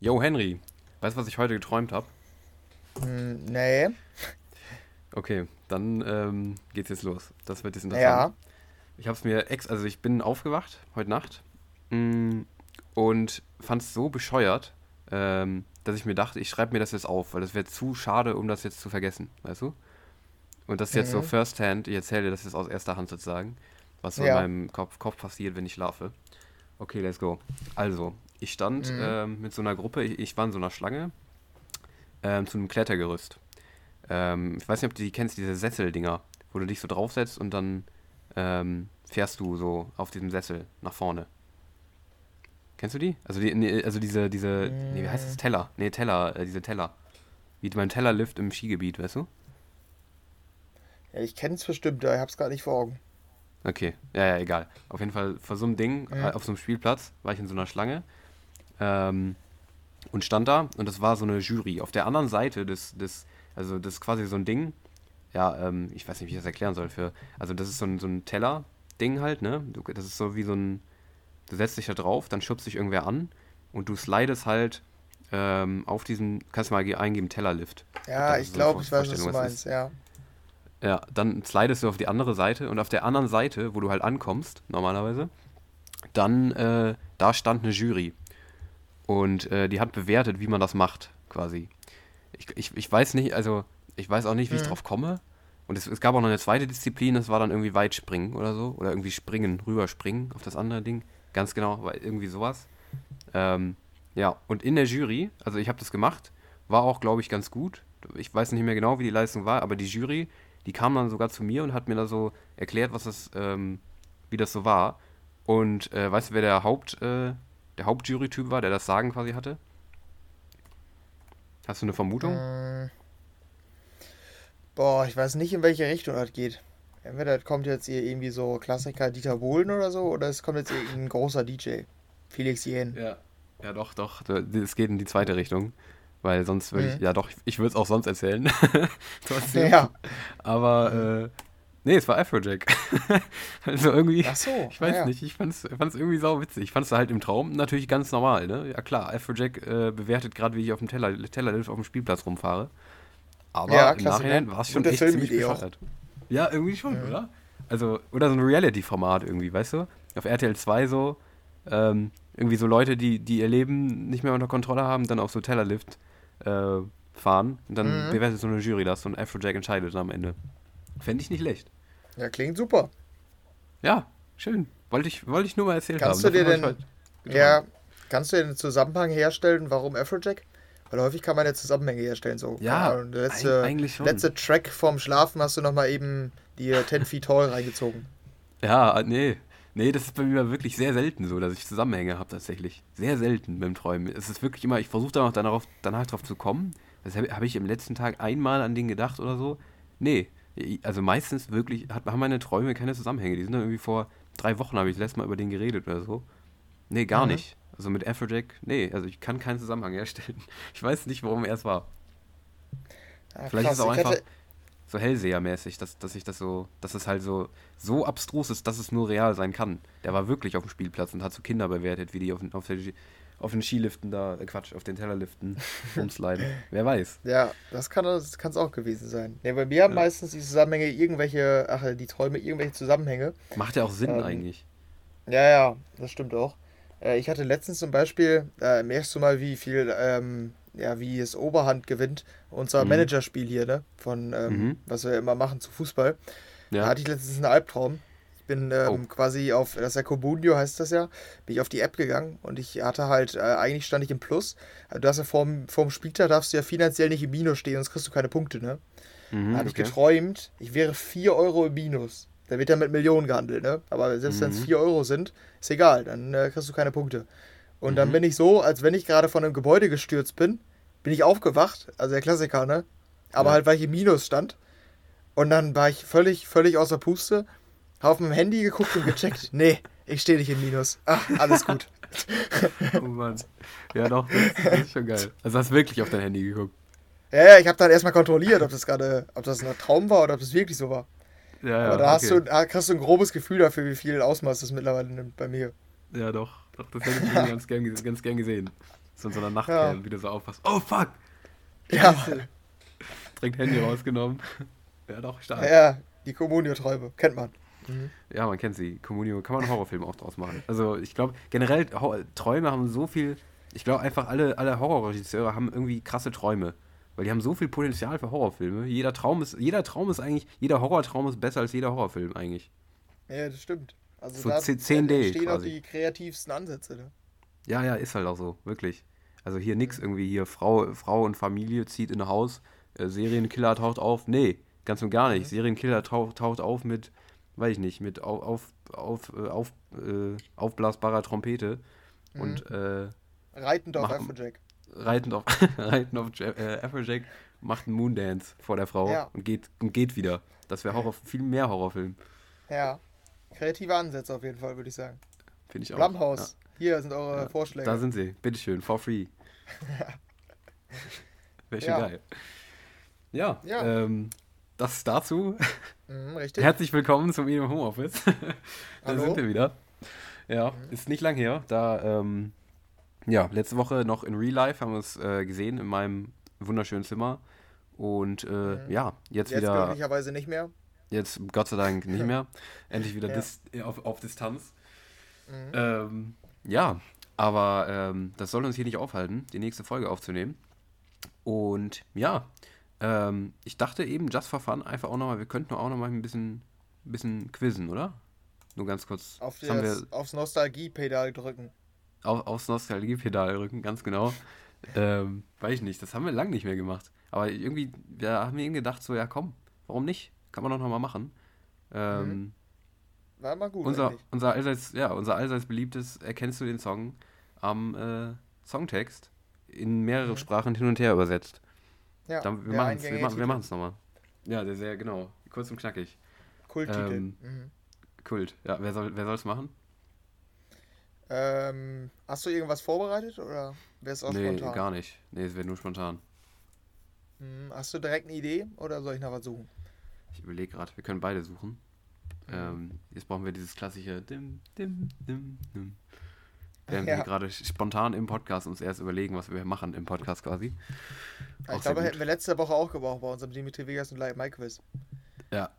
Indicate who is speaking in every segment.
Speaker 1: Yo, Henry, weißt du, was ich heute geträumt habe?
Speaker 2: Hm, nee.
Speaker 1: Okay, dann ähm, geht's jetzt los. Das wird jetzt interessant.
Speaker 2: Ja.
Speaker 1: Ich habe es mir ex, also ich bin aufgewacht heute Nacht mm, und fand es so bescheuert, ähm, dass ich mir dachte, ich schreibe mir das jetzt auf, weil das wäre zu schade, um das jetzt zu vergessen, weißt du? Und das ist jetzt so
Speaker 2: Mhm.
Speaker 1: first hand, ich erzähle dir das jetzt aus erster Hand sozusagen, was so
Speaker 2: Ja.
Speaker 1: in meinem Kopf, Kopf passiert, wenn ich schlafe. Okay, let's go. Also, ich stand
Speaker 2: Mhm.
Speaker 1: ähm, mit so einer Gruppe, ich, ich war in so einer Schlange ähm, zu einem Klettergerüst. Ähm, ich weiß nicht, ob du die kennst, diese Sesseldinger, wo du dich so draufsetzt und dann ähm, fährst du so auf diesem Sessel nach vorne. Kennst du die? Also die, nee, also diese, diese, nee, wie heißt das? Teller. Nee, Teller, äh, diese Teller. Wie beim Tellerlift im Skigebiet, weißt du?
Speaker 2: Ja, ich kenne es bestimmt, aber ich hab's gerade nicht vor Augen.
Speaker 1: Okay, ja, ja, egal. Auf jeden Fall vor so einem Ding,
Speaker 2: Mhm.
Speaker 1: auf so einem Spielplatz, war ich in so einer Schlange ähm, und stand da und das war so eine Jury. Auf der anderen Seite des, des also das ist quasi so ein Ding, ja, ähm, ich weiß nicht, wie ich das erklären soll. Für, also das ist so ein, so ein Teller-Ding halt, ne? Das ist so wie so ein, du setzt dich da drauf, dann schubst dich irgendwer an und du slidest halt ähm, auf diesem, kannst du mal ge- eingeben, Tellerlift.
Speaker 2: Ja, ich
Speaker 1: so
Speaker 2: glaube, ich weiß, was du meinst, ja.
Speaker 1: Ja, dann slidest du auf die andere Seite und auf der anderen Seite, wo du halt ankommst, normalerweise, dann, äh, da stand eine Jury. Und äh, die hat bewertet, wie man das macht, quasi. Ich, ich, ich weiß nicht, also, ich weiß auch nicht, wie ich
Speaker 2: Mhm.
Speaker 1: drauf komme. Und es, es gab auch noch eine zweite Disziplin, das war dann irgendwie Weitspringen oder so. Oder irgendwie springen, rüberspringen auf das andere Ding. Ganz genau, irgendwie sowas. Ähm, ja, und in der Jury, also ich habe das gemacht, war auch, glaube ich, ganz gut. Ich weiß nicht mehr genau, wie die Leistung war, aber die Jury, die kam dann sogar zu mir und hat mir da so erklärt, was das, ähm, wie das so war. Und äh, weißt du, wer der Haupt, äh, der Hauptjury-Typ war, der das Sagen quasi hatte? Hast du eine Vermutung?
Speaker 2: Hm. Boah, ich weiß nicht, in welche Richtung das geht. Entweder das kommt jetzt hier irgendwie so Klassiker Dieter Bohlen oder so, oder es kommt jetzt irgendein großer DJ. Felix Jen.
Speaker 1: Ja. Ja, doch, doch. Es geht in die zweite Richtung. Weil sonst würde ich,
Speaker 2: Mhm.
Speaker 1: ja doch, ich, ich würde es auch sonst erzählen. Trotzdem.
Speaker 2: Ja.
Speaker 1: Aber, äh, nee, es war Afrojack. also irgendwie,
Speaker 2: Ach so.
Speaker 1: ich weiß
Speaker 2: ja.
Speaker 1: nicht, ich fand's, fand's irgendwie sau witzig. Ich fand's halt im Traum natürlich ganz normal, ne? Ja klar, Afrojack äh, bewertet gerade, wie ich auf dem Teller, Tellerlift auf dem Spielplatz rumfahre. Aber
Speaker 2: Ja,
Speaker 1: im. Nachhinein war es schon echt ziemlich
Speaker 2: Filmidee auch.
Speaker 1: bescheuert. Ja, irgendwie schon,
Speaker 2: Mhm.
Speaker 1: oder? Also, oder so ein Reality-Format irgendwie, weißt du? Auf RTL 2 so, ähm, irgendwie so Leute, die, die ihr Leben nicht mehr unter Kontrolle haben, dann auf so Tellerlift äh, fahren und dann
Speaker 2: Mhm.
Speaker 1: bewertet so eine Jury das und Afrojack entscheidet dann am Ende. Fände ich nicht schlecht.
Speaker 2: Ja, klingt super.
Speaker 1: Ja, schön. Wollte ich, wollte ich nur mal erzählt
Speaker 2: Kannst
Speaker 1: haben.
Speaker 2: du dir denn- Ja, kannst du den Zusammenhang herstellen, warum Afrojack? Weil häufig kann man ja Zusammenhänge herstellen. So,
Speaker 1: Ja,
Speaker 2: Ahnung, der letzte,
Speaker 1: eig- eigentlich schon.
Speaker 2: letzte Track vorm Schlafen hast du nochmal eben die 10 Feet Tall reingezogen.
Speaker 1: Ja, nee. Nee, das ist bei mir wirklich sehr selten so, dass ich Zusammenhänge habe tatsächlich. Sehr selten beim Träumen. Es ist wirklich immer, ich versuche dann auch darauf, danach drauf zu kommen. Das habe hab ich im letzten Tag einmal an den gedacht oder so. Nee, also meistens wirklich hat, haben meine Träume keine Zusammenhänge. Die sind dann irgendwie vor drei Wochen, habe ich das letzte Mal über den geredet oder so. Nee, gar
Speaker 2: Mhm.
Speaker 1: nicht. Also mit Afrojack, nee, also ich kann keinen Zusammenhang herstellen. Ich weiß nicht, warum er es war.
Speaker 2: Ja,
Speaker 1: Vielleicht ist es auch einfach
Speaker 2: hatte-
Speaker 1: so Hellsehermäßig, dass, dass ich das so, dass es halt so, so abstrus ist, dass es nur real sein kann. Der war wirklich auf dem Spielplatz und hat so Kinder bewertet, wie die auf, auf, der, auf den Skiliften da, äh Quatsch, auf den Tellerliften rumsliden. Wer weiß.
Speaker 2: Ja, das kann es auch gewesen sein. Ja, bei mir haben
Speaker 1: Ja.
Speaker 2: meistens die Zusammenhänge irgendwelche, ach, die Träume irgendwelche Zusammenhänge.
Speaker 1: Macht ja auch Sinn
Speaker 2: Ähm,
Speaker 1: eigentlich.
Speaker 2: Ja, ja, das stimmt auch. Äh, ich hatte letztens zum Beispiel, äh, merkst du mal, wie viel, ähm, ja, wie es Oberhand gewinnt, unser
Speaker 1: Mhm.
Speaker 2: Managerspiel hier, ne? Von, ähm,
Speaker 1: Mhm.
Speaker 2: was wir immer machen zu Fußball. Da
Speaker 1: Ja.
Speaker 2: hatte ich letztens einen Albtraum. Ich bin ähm,
Speaker 1: Oh.
Speaker 2: quasi auf, das ist ja Kobunio heißt das ja, bin ich auf die App gegangen und ich hatte halt, äh, eigentlich stand ich im Plus. Also Du hast ja vorm, vorm Spieltag darfst du ja finanziell nicht im Minus stehen, sonst kriegst du keine Punkte, ne?
Speaker 1: Mhm,
Speaker 2: Da habe ich
Speaker 1: okay.
Speaker 2: geträumt, ich wäre 4 Euro im Minus. Da wird ja mit Millionen gehandelt, ne? Aber selbst wenn es
Speaker 1: Mhm.
Speaker 2: 4 Euro sind, ist egal, dann äh, kriegst du keine Punkte. Und dann
Speaker 1: Mhm.
Speaker 2: bin ich so, als wenn ich gerade von einem Gebäude gestürzt bin, bin ich aufgewacht, also der Klassiker, ne? Aber
Speaker 1: Ja.
Speaker 2: halt, weil ich im Minus stand. Und dann war ich völlig, völlig außer Puste, hab auf meinem Handy geguckt und gecheckt. nee, ich stehe nicht im Minus. Ach, alles gut.
Speaker 1: Oh Mann. Ja, doch, das, das ist schon geil. Also hast wirklich auf dein Handy geguckt.
Speaker 2: Ja, ja, ich habe dann erstmal kontrolliert, ob das gerade, ob das ein Traum war oder ob das wirklich so war.
Speaker 1: Ja, ja.
Speaker 2: Aber da hast
Speaker 1: okay.
Speaker 2: du, da kriegst du ein grobes Gefühl dafür, wie viel Ausmaß das mittlerweile nimmt bei mir.
Speaker 1: Ja, doch. doch das hätte ich ganz gern, ganz gern gesehen. So in so einer Nachtcam,
Speaker 2: Ja.
Speaker 1: wie du so aufpasst. Oh fuck!
Speaker 2: Ja,
Speaker 1: Direkt Handy rausgenommen. Ja, doch, stark.
Speaker 2: ja, die Communio-Träume, kennt man.
Speaker 1: Ja, man kennt sie. Communio kann man einen Horrorfilm auch draus machen. Also ich glaube, generell Hor Träume haben so viel. Ich glaube einfach, alle, alle Horrorregisseure haben irgendwie krasse Träume. Weil die haben so viel Potenzial für Horrorfilme. Jeder Traum ist, jeder Traum ist eigentlich, jeder Horrortraum ist besser als jeder Horrorfilm eigentlich.
Speaker 2: Ja, das stimmt. Also
Speaker 1: So
Speaker 2: da
Speaker 1: 10D
Speaker 2: stehen auch die kreativsten Ansätze. Ne?
Speaker 1: Ja, ja, ist halt auch so, wirklich. Also hier nix irgendwie, hier Frau, Frau und Familie zieht in ein Haus, äh, Serienkiller taucht auf. Nee, ganz und gar nicht. Serienkiller taucht, taucht auf mit, weiß ich nicht, mit auf, auf, auf, äh, auf äh, aufblasbarer Trompete und äh,
Speaker 2: Reitend auf Afrojack.
Speaker 1: reitend auf, reitend auf Ja- äh, Afrojack, macht einen Moondance vor der Frau
Speaker 2: Ja.
Speaker 1: und, geht, und geht wieder. Das wäre Horror, viel mehr Horrorfilm,
Speaker 2: Ja. Kreative Ansätze auf jeden Fall, würde ich sagen.
Speaker 1: finde ich auch.
Speaker 2: Blumhouse, hier sind eure
Speaker 1: Ja.
Speaker 2: Vorschläge.
Speaker 1: Da sind sie, bitteschön, for free. Wäre schon
Speaker 2: Ja.
Speaker 1: geil. Ja,
Speaker 2: Ja.
Speaker 1: Ähm, das dazu.
Speaker 2: mhm, richtig.
Speaker 1: Herzlich willkommen zum Medium Homeoffice. da
Speaker 2: Hallo.
Speaker 1: sind wir wieder. Ja, ist nicht lang her. Da, ähm, ja, letzte Woche noch in Real Life haben wir es äh, gesehen in meinem wunderschönen Zimmer. Und äh, ja, jetzt,
Speaker 2: Jetzt
Speaker 1: wieder,
Speaker 2: glücklicherweise nicht mehr.
Speaker 1: jetzt Gott sei Dank nicht mehr. Endlich wieder
Speaker 2: Ja.
Speaker 1: dis auf, auf Distanz.
Speaker 2: Mhm.
Speaker 1: Ähm, ja, aber ähm, das soll uns hier nicht aufhalten, die nächste Folge aufzunehmen. Und ja, ähm, ich dachte eben, just for fun, einfach auch nochmal, wir könnten auch nochmal ein bisschen, bisschen quizzen, oder? Nur ganz kurz.
Speaker 2: Auf
Speaker 1: das wir
Speaker 2: das, aufs Nostalgie-Pedal drücken.
Speaker 1: auf, aufs Nostalgiepedal rücken, ganz genau. ähm, weiß ich nicht, das haben wir lang nicht mehr gemacht. Aber irgendwie, wir haben eben gedacht, so, ja komm, warum nicht? Kann man doch nochmal machen. Ähm,
Speaker 2: War mal gut.
Speaker 1: unser,
Speaker 2: eigentlich.
Speaker 1: unser allseits, ja, unser allseits beliebtes Erkennst du den Song am äh, Songtext in mehrere
Speaker 2: Mhm.
Speaker 1: Sprachen hin und her übersetzt.
Speaker 2: Ja,
Speaker 1: Dann, wir machen es wir, machen- wir machen's nochmal. Ja, der sehr, genau. Kurz und knackig.
Speaker 2: Kulttitel.
Speaker 1: ähm,
Speaker 2: mhm.
Speaker 1: Kult. Ja, wer soll wer soll's machen?
Speaker 2: ähm, hast du irgendwas vorbereitet oder wäre es auch
Speaker 1: nee,
Speaker 2: spontan?
Speaker 1: gar nicht. Nee, es wird nur spontan.
Speaker 2: Mhm. Hast du direkt eine Idee oder soll ich noch was suchen?
Speaker 1: Ich überlege gerade, wir können beide suchen.
Speaker 2: Mhm.
Speaker 1: Ähm, jetzt brauchen wir dieses klassische Dim, Dim, Dim, Dim. Während
Speaker 2: Ja.
Speaker 1: wir gerade spontan im Podcast uns erst überlegen, was wir machen im Podcast quasi.
Speaker 2: Ja, ich glaube, hätten wir letzte Woche auch gebraucht bei unserem Dimitri Vegas und Mike Quiz.
Speaker 1: Ja.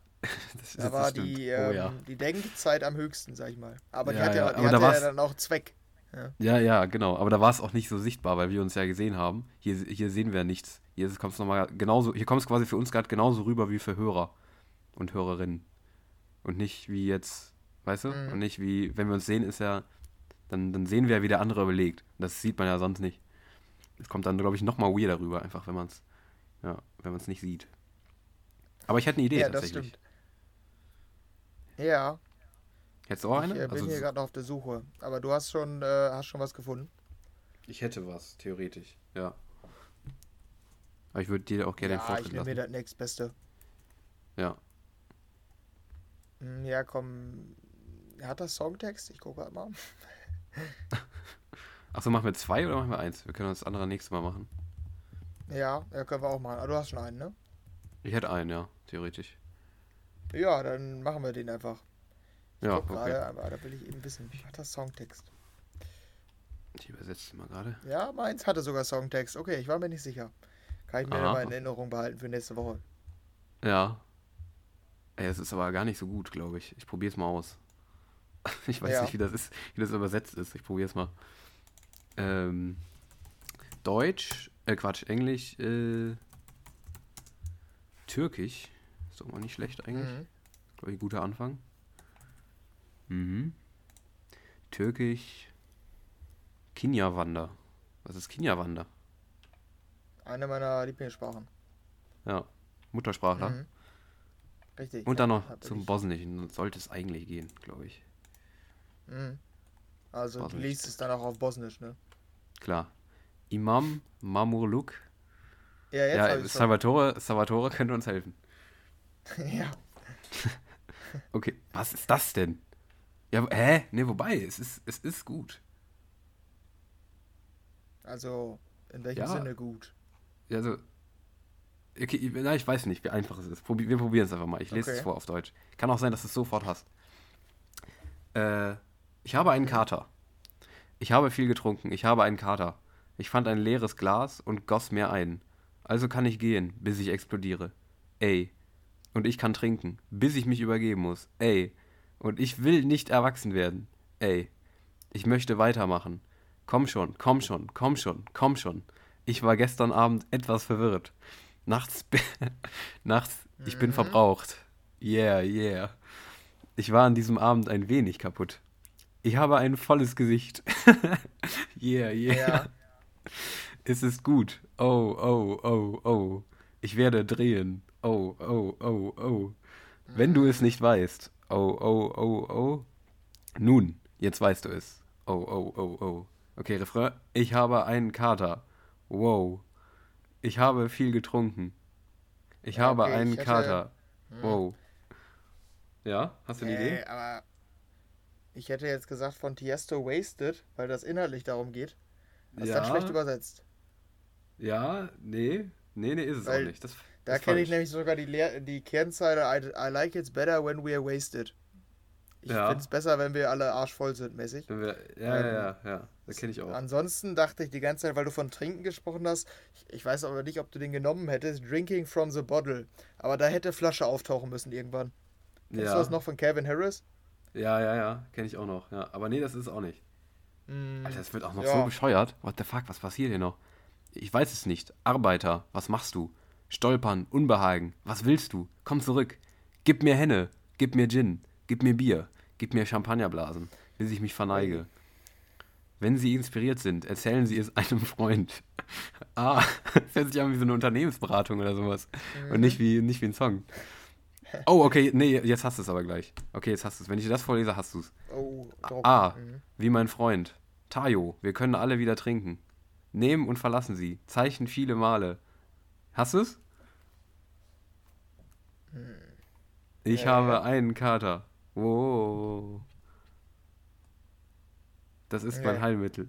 Speaker 1: Das,
Speaker 2: Da
Speaker 1: das
Speaker 2: war
Speaker 1: stimmt.
Speaker 2: die,
Speaker 1: oh
Speaker 2: ähm,
Speaker 1: ja.
Speaker 2: die Denkzeit am höchsten, sag ich mal. Aber die hat ja, die hat
Speaker 1: da
Speaker 2: ja dann auch Zweck.
Speaker 1: Ja, ja, genau. Aber da war es auch nicht so sichtbar, weil wir uns ja gesehen haben. Hier, hier sehen wir nichts. Hier kommt es nochmal genauso, hier kommt es quasi für uns gerade genauso rüber wie für Hörer und Hörerinnen. Und nicht wie jetzt, weißt du?
Speaker 2: Mhm.
Speaker 1: Und nicht wie, wenn wir uns sehen, ist ja, dann, dann sehen wir ja, wie der andere überlegt. Das sieht man ja sonst nicht. Es kommt dann, glaube ich, nochmal weirder rüber, einfach, wenn man es, ja, wenn man es nicht sieht. Aber ich hätte eine Idee
Speaker 2: Ja, das
Speaker 1: tatsächlich.
Speaker 2: stimmt. Ja,
Speaker 1: Hättest du auch
Speaker 2: ich
Speaker 1: eine?
Speaker 2: äh, bin
Speaker 1: Also,
Speaker 2: hier gerade noch auf der Suche. Aber du hast schon, äh, hast schon was gefunden.
Speaker 1: ich hätte was, theoretisch, ja. Aber ich würde dir auch gerne den
Speaker 2: ja,
Speaker 1: Vortritt
Speaker 2: ich nehme mir das nächstbeste.
Speaker 1: Ja.
Speaker 2: Hm, Ja, komm. Hat das Songtext? Ich gucke mal.
Speaker 1: Achso, machen wir zwei oder machen wir eins? Wir können das andere nächstes Mal machen.
Speaker 2: Ja, ja, können wir auch machen. Aber du hast schon einen, ne?
Speaker 1: Ich hätte einen, ja, theoretisch.
Speaker 2: Ja, dann machen wir den einfach. Ich
Speaker 1: Ja,
Speaker 2: guck
Speaker 1: okay.
Speaker 2: gerade, aber da will ich eben wissen. Hat das Songtext?
Speaker 1: Ich übersetze mal gerade.
Speaker 2: Ja, meins hatte sogar Songtext. Okay, ich war mir nicht sicher. Kann ich mir mal in Erinnerung behalten für nächste Woche.
Speaker 1: Ja. Ey, es ist aber gar nicht so gut, glaube ich. Ich probiere es mal aus. Ich weiß
Speaker 2: Ja.
Speaker 1: nicht, wie das ist, wie das übersetzt ist. Ich probiere es mal. Ähm, Deutsch, äh Quatsch, Englisch, äh, Türkisch. Ist doch mal nicht schlecht eigentlich.
Speaker 2: Mhm.
Speaker 1: Glaube ich, ein guter Anfang. Mhm. Türkisch. Kinyawander. Was ist Kinyawander?
Speaker 2: Eine meiner Lieblingssprachen.
Speaker 1: Ja. Muttersprachler.
Speaker 2: Mhm. Richtig.
Speaker 1: Und dann noch zum. Bosnischen. Sollte es eigentlich gehen, glaube ich.
Speaker 2: Mhm. Also du liest es dann auch auf Bosnisch, ne?
Speaker 1: Klar. Imam Mamurluk.
Speaker 2: Ja, jetzt
Speaker 1: Ja. Salvatore, Salvatore könnte uns helfen.
Speaker 2: ja.
Speaker 1: Okay, was ist das denn? Ja, hä? Ne, wobei, es ist, es ist gut.
Speaker 2: Also, in welchem
Speaker 1: Ja.
Speaker 2: Sinne gut?
Speaker 1: Ja, Also, okay, ich- na, ich weiß nicht, wie einfach es ist. Probi wir probieren es einfach mal. Ich lese es
Speaker 2: Okay.
Speaker 1: vor auf Deutsch. Kann auch sein, dass du es sofort hast. Äh, ich habe einen Kater. Ich habe viel getrunken. Ich habe einen Kater. Ich fand ein leeres Glas und goss mir ein. Also kann ich gehen, bis ich explodiere. Ey. Und ich kann trinken, bis ich mich übergeben muss. Ey. Und ich will nicht erwachsen werden. Ey. Ich möchte weitermachen. Komm schon, komm schon, komm schon, komm schon. Ich war gestern Abend etwas verwirrt. Nachts, nachts, ich bin
Speaker 2: Mhm.
Speaker 1: verbraucht. Yeah, yeah. Ich war an diesem Abend ein wenig kaputt. Ich habe ein volles Gesicht. yeah, yeah.
Speaker 2: Ja.
Speaker 1: Es ist gut. Oh, oh, oh, oh. Ich werde drehen. Oh, oh, oh, oh. Wenn du es nicht weißt. Oh, oh, oh, oh. Nun, jetzt weißt du es. Oh, oh, oh, oh. Okay, Refrain. Ich habe einen Kater. Wow. Ich habe viel getrunken. Ich
Speaker 2: Ja,
Speaker 1: habe
Speaker 2: okay,
Speaker 1: einen
Speaker 2: ich hätte-
Speaker 1: Kater.
Speaker 2: Hm.
Speaker 1: Wow. Ja, hast du eine Idee?
Speaker 2: Äh, aber ich hätte jetzt gesagt von Tiesto Wasted, weil das inhaltlich darum geht. Das ist dann schlecht übersetzt.
Speaker 1: Ja, nee. Nee, nee, ist es
Speaker 2: Weil
Speaker 1: auch nicht. Das,
Speaker 2: Da kenne ich nämlich sogar die, die Kernzeile I, I like it's better when we are wasted. Ich
Speaker 1: Ja.
Speaker 2: finde es besser, wenn wir alle arschvoll sind, mäßig.
Speaker 1: Wir, ja,
Speaker 2: Ähm,
Speaker 1: ja, ja, ja. Das kenne ich auch.
Speaker 2: Ansonsten dachte ich die ganze Zeit, weil du von Trinken gesprochen hast, ich, ich weiß aber nicht, ob du den genommen hättest, Drinking from the Bottle. Aber da hätte Flasche auftauchen müssen irgendwann. Kennst
Speaker 1: ja.
Speaker 2: du das noch von Calvin Harris?
Speaker 1: Ja, ja, ja, kenne ich auch noch. Ja. Aber nee, das ist es auch nicht.
Speaker 2: Hm,
Speaker 1: Alter, das wird auch noch
Speaker 2: ja.
Speaker 1: so bescheuert. What the fuck, was passiert hier noch? Ich weiß es nicht. Arbeiter, was machst du? Stolpern, Unbehagen, was willst du? Komm zurück. Gib mir Henne, gib mir Gin, gib mir Bier, gib mir Champagnerblasen, bis ich mich verneige. Wenn Sie inspiriert sind, erzählen Sie es einem Freund. Ah, das hört sich an wie so eine Unternehmensberatung oder sowas. Und nicht wie, nicht wie ein Song. Oh, okay, nee, jetzt hast du es aber gleich. Okay, jetzt hast du es. Wenn ich dir das vorlese, hast du es.
Speaker 2: Oh, Druck.
Speaker 1: Ah,
Speaker 2: Mhm.
Speaker 1: wie mein Freund. Tayo, wir können alle wieder trinken. Nehmen und verlassen sie. Zeichen viele Male. Hast du es? Ich
Speaker 2: Ja,
Speaker 1: habe
Speaker 2: ja.
Speaker 1: einen Kater. Wow. Das ist mein
Speaker 2: Nee.
Speaker 1: Heilmittel.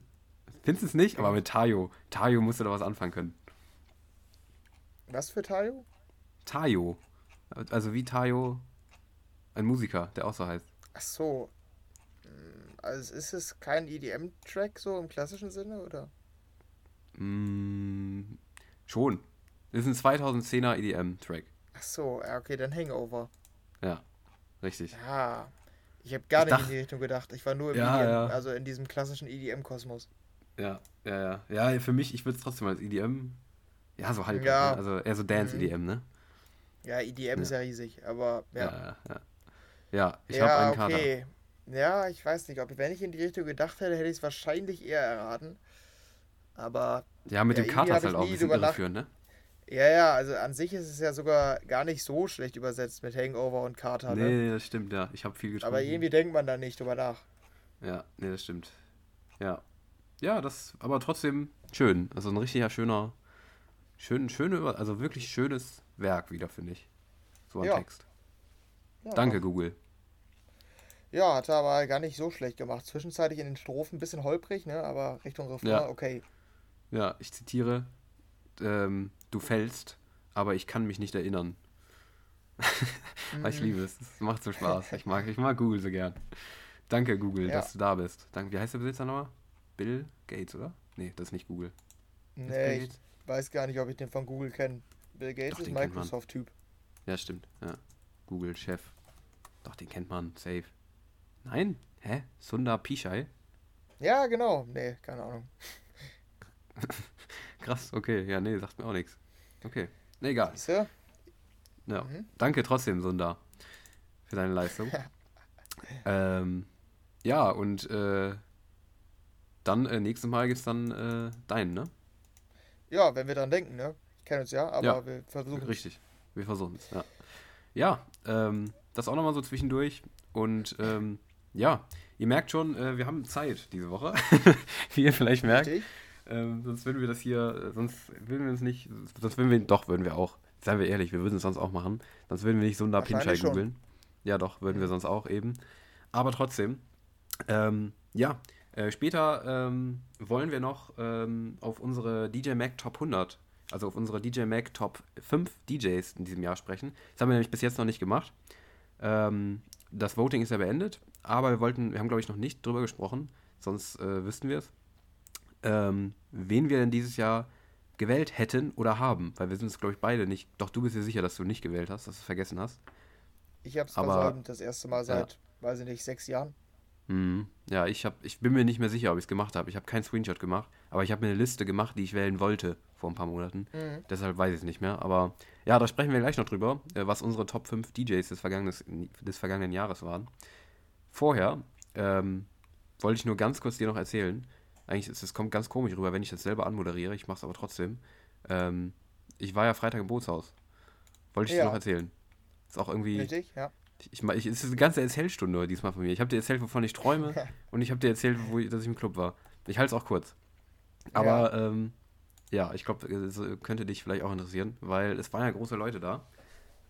Speaker 1: Findest du es nicht? Aber mit Tayo. Tayo musst du da was anfangen können.
Speaker 2: Was für Tayo?
Speaker 1: Tayo. Also wie Tayo. Ein Musiker, der auch so heißt.
Speaker 2: Ach so. Hm, Also ist es kein EDM-Track so im klassischen Sinne, oder?
Speaker 1: Mm, schon. Das ist ein 2010er EDM-Track.
Speaker 2: Ach so, ja, okay, dann Hangover.
Speaker 1: Ja, richtig.
Speaker 2: Ja. Ich habe gar
Speaker 1: Ich
Speaker 2: nicht
Speaker 1: dach-
Speaker 2: in die Richtung gedacht. Ich war nur im
Speaker 1: Ja,
Speaker 2: EDM,
Speaker 1: ja.
Speaker 2: also in diesem klassischen EDM-Kosmos.
Speaker 1: Ja, ja, ja. Ja, für mich, ich würde es trotzdem als EDM. Ja, so halb.
Speaker 2: Ja.
Speaker 1: Ne? Also eher so Dance-EDM, ne?
Speaker 2: Ja, EDM ist ja riesig, aber ja.
Speaker 1: Ja, ja. Ja, ja ich
Speaker 2: ja,
Speaker 1: habe einen Kater.
Speaker 2: okay. Ja, ich weiß nicht, ob wenn ich in die Richtung gedacht hätte, hätte ich es wahrscheinlich eher erraten. Aber
Speaker 1: Ja, mit
Speaker 2: Ja,
Speaker 1: dem Kater ist halt auch ein bisschen irreführend, ne?
Speaker 2: ja, ja, also an sich ist es ja sogar gar nicht so schlecht übersetzt mit Hangover und Kater,
Speaker 1: Nee,
Speaker 2: ne?
Speaker 1: nee, das stimmt, ja. Ich habe viel getrunken.
Speaker 2: Aber irgendwie denkt man da nicht drüber nach.
Speaker 1: Ja, nee, das stimmt. Ja. Ja, das, aber trotzdem schön. Also ein richtiger schöner, schön, schöne, also wirklich schönes Werk wieder, finde ich. So ein
Speaker 2: Ja.
Speaker 1: Text.
Speaker 2: Ja,
Speaker 1: Danke, Google.
Speaker 2: Ja, hat er aber gar nicht so schlecht gemacht. Zwischenzeitlich in den Strophen ein bisschen holprig, ne? Aber Richtung Refrain,
Speaker 1: Ja.
Speaker 2: okay.
Speaker 1: Ja, ich zitiere, ähm, du fällst, aber ich kann mich nicht erinnern. Ich
Speaker 2: Mhm.
Speaker 1: liebe es. Es macht so Spaß. Ich mag, ich mag Google so gern. Danke, Google,
Speaker 2: Ja.
Speaker 1: dass du da bist. Danke. Wie heißt der Besitzer nochmal? Bill Gates, oder? Nee, das ist nicht Google.
Speaker 2: Nee, ich weiß gar nicht, ob ich den von Google kenne. Bill Gates
Speaker 1: Doch,
Speaker 2: ist. Microsoft-Typ.
Speaker 1: Ja, stimmt. Ja. Google-Chef. Doch, den kennt man. Safe. Nein? Hä? Sundar Pichai?
Speaker 2: Ja, genau. Nee, keine Ahnung.
Speaker 1: Krass, okay. Ja, nee, sagt mir auch nichts. Okay. Nee, egal. Ja.
Speaker 2: Mhm.
Speaker 1: Danke trotzdem, Sundar, für deine Leistung. ähm, ja, und äh, dann äh, nächstes Mal gibt's dann äh, deinen, ne?
Speaker 2: Ja, wenn wir dran denken, ne? Ich kenne uns ja, aber
Speaker 1: Ja,
Speaker 2: wir versuchen.
Speaker 1: Richtig. Wir versuchen es, ja. Ja, ähm, das auch nochmal so zwischendurch. Und ähm, ja, ihr merkt schon, äh, wir haben Zeit diese Woche. Wie ihr vielleicht merkt.
Speaker 2: Richtig?
Speaker 1: Ähm, sonst würden wir das hier, sonst würden wir uns nicht, sonst würden wir, doch, würden wir auch. Seien wir ehrlich, wir würden es sonst auch machen. Sonst würden wir nicht Pichai
Speaker 2: Wahrscheinlich schon.
Speaker 1: googeln. Ja, doch, würden wir sonst auch eben. Aber trotzdem, ähm, ja, äh, später ähm, wollen wir noch ähm, auf unsere DJ Mac Top 100, also auf unsere DJ Mac Top 5 DJs in diesem Jahr sprechen. Das haben wir nämlich bis jetzt noch nicht gemacht. Ähm, das Voting ist ja beendet, aber wir wollten, wir haben glaube ich noch nicht drüber gesprochen, sonst äh, wüssten wir es. ähm, wen wir denn dieses Jahr gewählt hätten oder haben. Weil wir sind es, glaube ich, beide nicht. Doch du bist dir sicher, dass du nicht gewählt hast, dass du es vergessen hast.
Speaker 2: Ich habe es versäumt, das erste Mal seit, weiß ich nicht, sechs Jahren.
Speaker 1: Mhm. Ja, ich, hab, ich bin mir nicht mehr sicher, ob ich es gemacht habe. Ich habe keinen Screenshot gemacht, aber ich habe mir eine Liste gemacht, die ich wählen wollte vor ein paar Monaten.
Speaker 2: Mhm.
Speaker 1: Deshalb weiß ich es nicht mehr. Aber ja, da sprechen wir gleich noch drüber, äh, was unsere Top 5 DJs des, vergangenes, des vergangenen Jahres waren. Vorher ähm, wollte ich nur ganz kurz dir noch erzählen. Eigentlich ist es kommt ganz komisch rüber, wenn ich das selber anmoderiere. Ich mache es aber trotzdem. Ähm, ich war ja Freitag im Bootshaus. Wollte ich dir
Speaker 2: Ja.
Speaker 1: noch erzählen. Ist auch irgendwie.
Speaker 2: Richtig? Ja.
Speaker 1: Ich, ich, es ist eine ganze Erzählstunde diesmal von mir. Ich habe dir erzählt, wovon ich träume und ich habe dir erzählt, wo ich, dass ich im Club war. Ich halte es auch kurz. Aber ja, ähm, ja ich glaube, es könnte dich vielleicht auch interessieren, weil es waren ja große Leute da.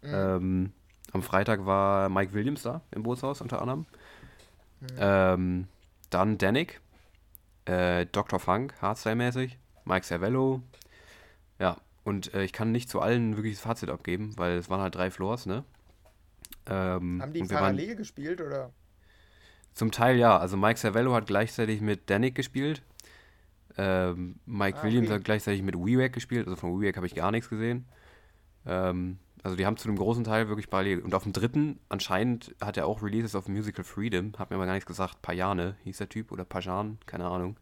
Speaker 2: Mhm.
Speaker 1: Ähm, am Freitag war Mike Williams da im Bootshaus unter anderem.
Speaker 2: Mhm.
Speaker 1: Ähm, dann Danik, äh, Dr. Funk, Hardstyle-mäßig, Mike Cervello. Ja, und äh, ich kann nicht zu allen wirklich das Fazit abgeben, weil es waren halt drei Floors, ne? Ähm,
Speaker 2: Haben die
Speaker 1: waren-
Speaker 2: parallel gespielt oder?
Speaker 1: zum Teil ja. Also Mike Cervello hat gleichzeitig mit Danik gespielt. Ähm, Mike
Speaker 2: Ah,
Speaker 1: Williams
Speaker 2: okay.
Speaker 1: hat gleichzeitig mit WeWack gespielt. Also von WeWack habe ich gar nichts gesehen. Ähm, also die haben zu einem großen Teil wirklich parallel. Und auf dem dritten, anscheinend hat er auch Releases auf Musical Freedom. Hat mir aber gar nichts gesagt. Pajane hieß der Typ oder Pajan, keine Ahnung.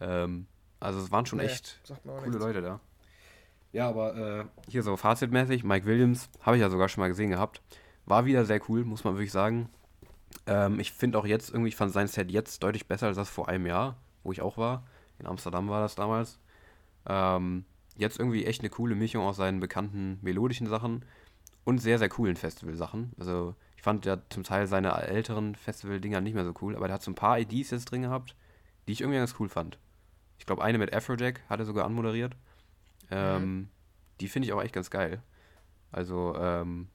Speaker 1: Ähm, also es waren schon
Speaker 2: Nee,
Speaker 1: echt coole
Speaker 2: nichts.
Speaker 1: Leute da. Ja, aber äh, hier so fazitmäßig, Mike Williams, habe ich ja sogar schon mal gesehen gehabt. War wieder sehr cool, muss man wirklich sagen. Ähm, ich finde auch jetzt irgendwie, ich fand sein Set jetzt deutlich besser als das vor einem Jahr, wo ich auch war. In Amsterdam war das damals. Ähm, jetzt irgendwie echt eine coole Mischung aus seinen bekannten melodischen Sachen und sehr, sehr coolen Festival-Sachen. Also ich fand ja zum Teil seine älteren Festival-Dinger nicht mehr so cool, aber der hat so ein paar IDs jetzt drin gehabt, die ich irgendwie ganz cool fand. Ich glaube, eine mit Afrojack hat er sogar anmoderiert. Ähm, Die finde ich auch echt ganz geil. Also, ähm,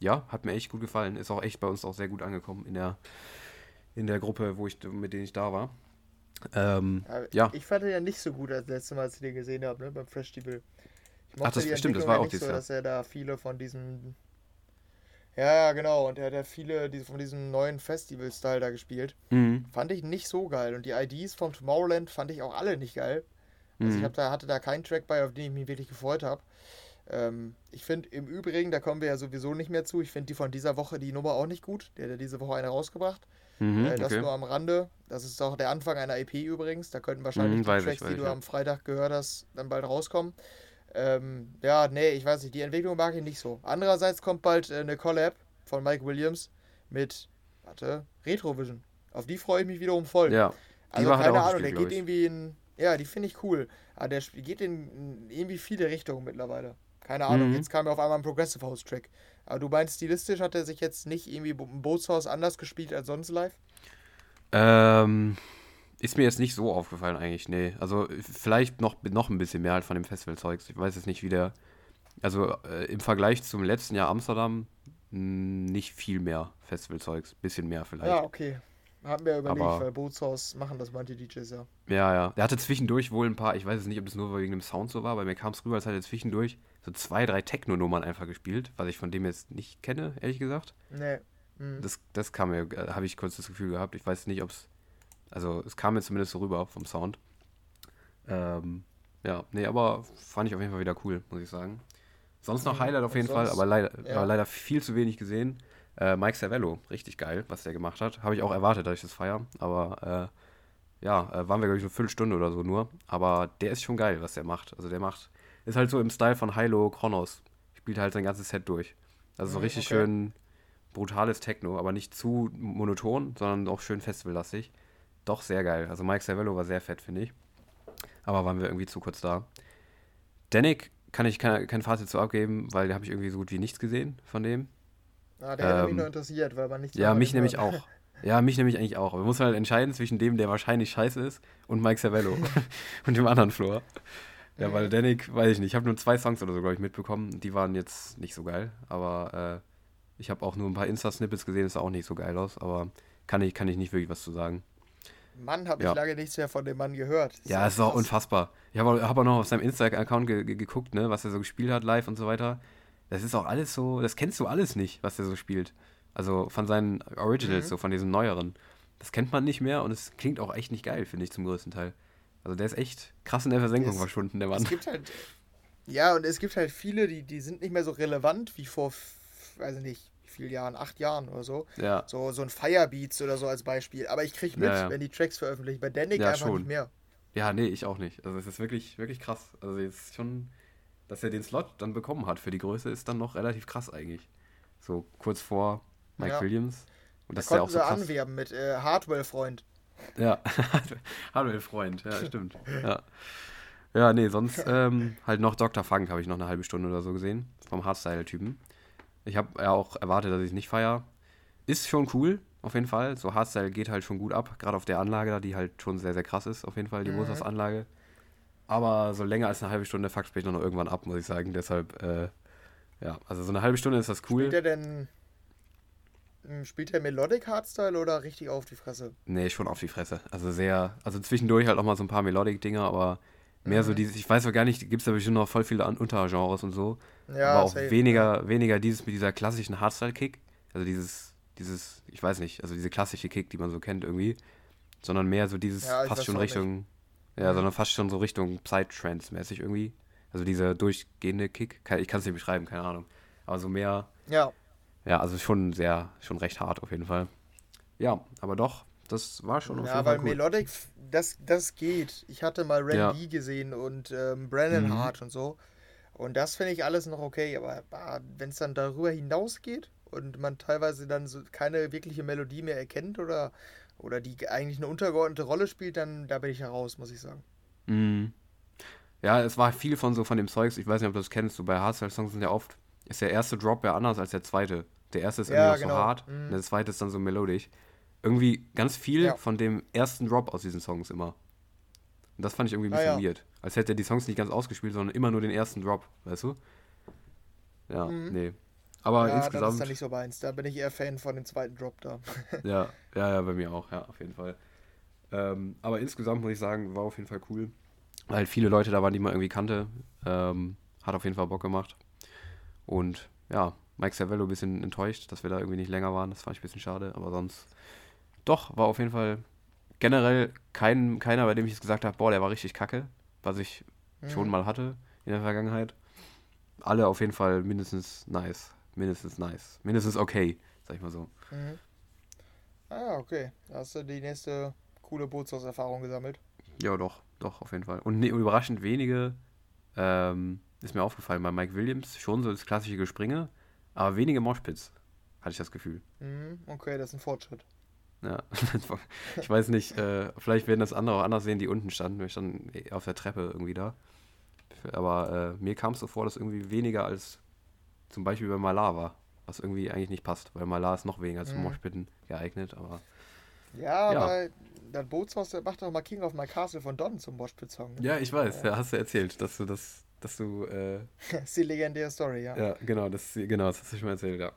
Speaker 1: ja, hat mir echt gut gefallen. Ist auch echt bei uns auch sehr gut angekommen in der, in der Gruppe, wo ich, mit denen ich da war. Ähm, ja.
Speaker 2: Ich fand ihn ja nicht so gut als letztes Mal, als ich den gesehen habe, ne, beim Festival. Ich
Speaker 1: Ach, das
Speaker 2: die
Speaker 1: stimmt, das war auch
Speaker 2: nicht so,
Speaker 1: Jahr.
Speaker 2: dass er da viele von diesen. Ja, ja, genau. Und er hat ja viele von diesem neuen Festival-Style da gespielt.
Speaker 1: mhm,
Speaker 2: Fand ich nicht so geil. Und die IDs vom Tomorrowland fand ich auch alle nicht geil. Also ich
Speaker 1: mhm.
Speaker 2: hab da, hatte da keinen Track bei, auf den ich mich wirklich gefreut habe. Ähm, ich finde im Übrigen, da kommen wir ja sowieso nicht mehr zu, ich finde die von dieser Woche die Nummer auch nicht gut. Der hat ja diese Woche eine rausgebracht.
Speaker 1: Mhm,
Speaker 2: äh, das
Speaker 1: okay.
Speaker 2: nur am Rande. Das ist auch der Anfang einer EP übrigens. Da könnten wahrscheinlich
Speaker 1: Mhm,
Speaker 2: die
Speaker 1: ich,
Speaker 2: Tracks,
Speaker 1: weiß
Speaker 2: die
Speaker 1: ich,
Speaker 2: du
Speaker 1: ja.
Speaker 2: am Freitag gehört hast, dann bald rauskommen. Ähm, ja, nee, ich weiß nicht, die Entwicklung mag ich nicht so. Andererseits kommt bald äh, eine Collab von Mike Williams mit, warte, Retrovision. Auf die freue ich mich wiederum voll.
Speaker 1: Ja, die
Speaker 2: Also
Speaker 1: halt
Speaker 2: keine Ahnung,
Speaker 1: gespielt,
Speaker 2: der geht
Speaker 1: ich.
Speaker 2: irgendwie in. Ja, die finde ich cool. Aber der geht in, in irgendwie viele Richtungen mittlerweile. Keine Ahnung,
Speaker 1: Mhm.
Speaker 2: jetzt kam ja auf einmal ein Progressive House Track. Aber du meinst, stilistisch hat er sich jetzt nicht irgendwie im Bootshaus anders gespielt als sonst live?
Speaker 1: Ähm, ist mir jetzt nicht so aufgefallen eigentlich, nee. Also vielleicht noch, noch ein bisschen mehr halt von dem Festivalzeugs. Ich weiß jetzt nicht, wie der. Also äh, im Vergleich zum letzten Jahr Amsterdam mh, nicht viel mehr Festivalzeugs. Bisschen mehr vielleicht.
Speaker 2: Ja, okay. Haben wir überlegt,
Speaker 1: Aber-
Speaker 2: weil Bootshaus machen das manche DJs ja.
Speaker 1: Ja, ja. Der hatte zwischendurch wohl ein paar, ich weiß jetzt nicht, ob das nur wegen dem Sound so war, bei mir kam es rüber, als hätte er zwischendurch so zwei, drei Techno-Nummern einfach gespielt, was ich von dem jetzt nicht kenne, ehrlich gesagt.
Speaker 2: Nee. Hm.
Speaker 1: Das, das kam mir, äh, habe ich kurz das Gefühl gehabt. Ich weiß nicht, ob es, also es kam mir zumindest so rüber vom Sound. Ähm, ja, nee, aber fand ich auf jeden Fall wieder cool, muss ich sagen. Sonst noch
Speaker 2: Mhm.
Speaker 1: Highlight auf jeden Fall,
Speaker 2: sonst-
Speaker 1: aber leider,
Speaker 2: ja.
Speaker 1: aber leider viel zu wenig gesehen. Äh, Mike Cervello, richtig geil, was der gemacht hat. Habe ich auch erwartet, dass ich das feiere. Aber äh, ja, äh, waren wir, glaube ich, eine Viertelstunde oder so nur. Aber der ist schon geil, was der macht. Also der macht, ist halt so im Style von Hilo Kronos. Spielt halt sein ganzes Set durch. Also so
Speaker 2: Mhm,
Speaker 1: richtig
Speaker 2: okay.
Speaker 1: schön brutales Techno, aber nicht zu monoton, sondern auch schön festivallastig. Doch sehr geil. Also Mike Cervello war sehr fett, finde ich. Aber waren wir irgendwie zu kurz da. Danik kann ich kein, kein Fazit zu abgeben, weil da habe ich irgendwie so gut wie nichts gesehen von dem.
Speaker 2: Ah, der hätte mich
Speaker 1: Ähm,
Speaker 2: nur interessiert, weil man nichts
Speaker 1: Ja,
Speaker 2: mehr von
Speaker 1: mich nämlich auch. Ja, mich nämlich eigentlich auch. Aber wir müssen halt entscheiden zwischen dem, der wahrscheinlich scheiße ist, und Mike Cervello. und dem anderen Floor. Ja, weil Danik, weiß ich nicht, ich habe nur zwei Songs oder so, glaube ich, mitbekommen. Die waren jetzt nicht so geil. Aber äh, ich habe auch nur ein paar Insta-Snippets gesehen, das sah auch nicht so geil aus. Aber kann ich, kann ich nicht wirklich was zu sagen.
Speaker 2: Mann, habe ich
Speaker 1: Ja.
Speaker 2: lange nichts mehr von dem Mann gehört. Ist
Speaker 1: Ja, es ist auch unfassbar. Ich habe auch, hab auch noch auf seinem Insta-Account ge ge geguckt, ne, was er so gespielt hat live und so weiter. Das ist auch alles so, das kennst du alles nicht, was er so spielt. Also von seinen Originals,
Speaker 2: Mhm.
Speaker 1: so von diesen neueren. Das kennt man nicht mehr und es klingt auch echt nicht geil, finde ich, zum größten Teil. Also der ist echt krass in der Versenkung
Speaker 2: Es-
Speaker 1: verschwunden, der Mann.
Speaker 2: Es gibt halt. Ja, und es gibt halt viele, die, die sind nicht mehr so relevant wie vor, weiß ich nicht, wie vielen Jahren, acht Jahren oder so.
Speaker 1: Ja,
Speaker 2: So, so ein Firebeats oder so als Beispiel. Aber ich krieg mit,
Speaker 1: Ja, ja.
Speaker 2: wenn die Tracks veröffentlichen. Bei Danik einfach
Speaker 1: schon.
Speaker 2: nicht mehr.
Speaker 1: ja, nee, ich auch nicht. Also es ist wirklich, wirklich krass. Also jetzt schon, dass er den Slot dann bekommen hat für die Größe, ist dann noch relativ krass eigentlich. So kurz vor Mike
Speaker 2: Ja.
Speaker 1: Williams. Und
Speaker 2: Da
Speaker 1: das ist ja auch
Speaker 2: konnten
Speaker 1: so krass.
Speaker 2: anwerben mit äh, Hardwell-Freund.
Speaker 1: Ja, Hardware Freund, ja, stimmt. Ja, ja nee, sonst ähm, halt noch Dr. Funk habe ich noch eine halbe Stunde oder so gesehen, vom Hardstyle-Typen. Ich habe ja auch erwartet, dass ich es nicht feier. Ist schon cool, auf jeden Fall. So Hardstyle geht halt schon gut ab, gerade auf der Anlage da, die halt schon sehr, sehr krass ist, auf jeden Fall, die
Speaker 2: Mhm.
Speaker 1: Mosas-Anlage. Aber so länger als eine halbe Stunde fuckt mich noch irgendwann ab, muss ich sagen. Deshalb, äh, ja, also so eine halbe Stunde ist das cool.
Speaker 2: Spielt er denn. m, Spielt er Melodic Hardstyle oder richtig auf die Fresse?
Speaker 1: Nee, schon auf die Fresse. Also sehr, also zwischendurch halt auch mal so ein paar Melodic-Dinger, aber mehr so
Speaker 2: Mhm.
Speaker 1: dieses, ich weiß auch gar nicht, gibt es da bestimmt noch voll viele Untergenres und so.
Speaker 2: Ja,
Speaker 1: aber auch
Speaker 2: safe,
Speaker 1: weniger, weniger dieses mit dieser klassischen Hardstyle-Kick. Also dieses, dieses, ich weiß nicht, also diese klassische Kick, die man so kennt irgendwie. Sondern mehr so dieses
Speaker 2: Ja,
Speaker 1: fast schon
Speaker 2: auch nicht.
Speaker 1: Ja, sondern fast schon so Richtung Psytrance-mäßig irgendwie. Also dieser durchgehende Kick. Ich kann es nicht beschreiben, keine Ahnung. Aber so mehr,
Speaker 2: Ja,
Speaker 1: ja, also schon sehr, schon recht hart auf jeden Fall. Ja, aber doch, das war schon auf
Speaker 2: ja
Speaker 1: jeden
Speaker 2: weil
Speaker 1: Fall cool.
Speaker 2: Melodic, das, das geht. Ich hatte mal Ren
Speaker 1: Ja.
Speaker 2: Gesehen und ähm, Brandon
Speaker 1: Mhm.
Speaker 2: Hart und so. Und das finde ich alles noch okay, aber wenn es dann darüber hinausgeht und man teilweise dann so keine wirkliche Melodie mehr erkennt oder, oder die eigentlich eine untergeordnete Rolle spielt, dann da bin ich heraus, muss ich sagen.
Speaker 1: Mhm. Ja, es war viel von so von dem Zeugs, ich weiß nicht, ob du das kennst, so bei Hardstyle-Songs sind ja oft, ist der erste Drop ja anders als der zweite. Der erste ist irgendwie
Speaker 2: Ja,
Speaker 1: noch
Speaker 2: genau.
Speaker 1: so hart
Speaker 2: Mhm.
Speaker 1: der zweite ist dann so melodisch. Irgendwie ganz viel
Speaker 2: Ja.
Speaker 1: von dem ersten Drop aus diesen Songs immer. Und das fand ich irgendwie ein
Speaker 2: Ah,
Speaker 1: bisschen
Speaker 2: ja.
Speaker 1: weird. Als hätte er die Songs nicht ganz ausgespielt, sondern immer nur den ersten Drop, weißt du? Ja,
Speaker 2: Mhm.
Speaker 1: nee. Aber
Speaker 2: ja, das ist
Speaker 1: insgesamt.
Speaker 2: dann nicht so meins. Da bin ich eher Fan von dem zweiten Drop da.
Speaker 1: Ja, ja, ja, bei mir auch, ja, auf jeden Fall. Ähm, aber insgesamt muss ich sagen, war auf jeden Fall cool. Weil viele Leute da waren, die man irgendwie kannte. Ähm, hat auf jeden Fall Bock gemacht. Und ja, Mike Cervello ein bisschen enttäuscht, dass wir da irgendwie nicht länger waren. Das fand ich ein bisschen schade. Aber sonst, doch, war auf jeden Fall generell kein, keiner, bei dem ich jetzt gesagt habe, boah, der war richtig kacke. Was ich schon
Speaker 2: Mhm.
Speaker 1: mal hatte in der Vergangenheit. Alle auf jeden Fall mindestens nice. Mindestens nice. Mindestens okay, sag ich mal so.
Speaker 2: Mhm. Ah, okay. Da hast du die nächste coole Bootshaus-Erfahrung gesammelt.
Speaker 1: Ja, doch, doch, auf jeden Fall. Und ne, überraschend wenige, ähm, ist mir aufgefallen, bei Mike Williams schon so das klassische Gespringe, aber wenige Moshpits, hatte ich das Gefühl.
Speaker 2: Mhm, okay, das ist ein Fortschritt.
Speaker 1: Ja, ich weiß nicht, äh, vielleicht werden das andere auch anders sehen, die unten standen. Wir standen auf der Treppe irgendwie da. Aber äh, mir kam es so vor, dass irgendwie weniger als zum Beispiel bei Malar war, was irgendwie eigentlich nicht passt, weil Malar ist noch weniger zum
Speaker 2: Mhm.
Speaker 1: Moshpitten geeignet, aber
Speaker 2: Ja,
Speaker 1: Ja.
Speaker 2: aber das Bootshaus der macht doch mal King of My Castle von Don zum Moshpit-Song. Ne?
Speaker 1: ja, ich weiß, ja, hast du erzählt, dass du das, dass du äh,
Speaker 2: das ist die legendäre Story, ja.
Speaker 1: Ja, genau, das, genau, das hast du schon mal erzählt, ja.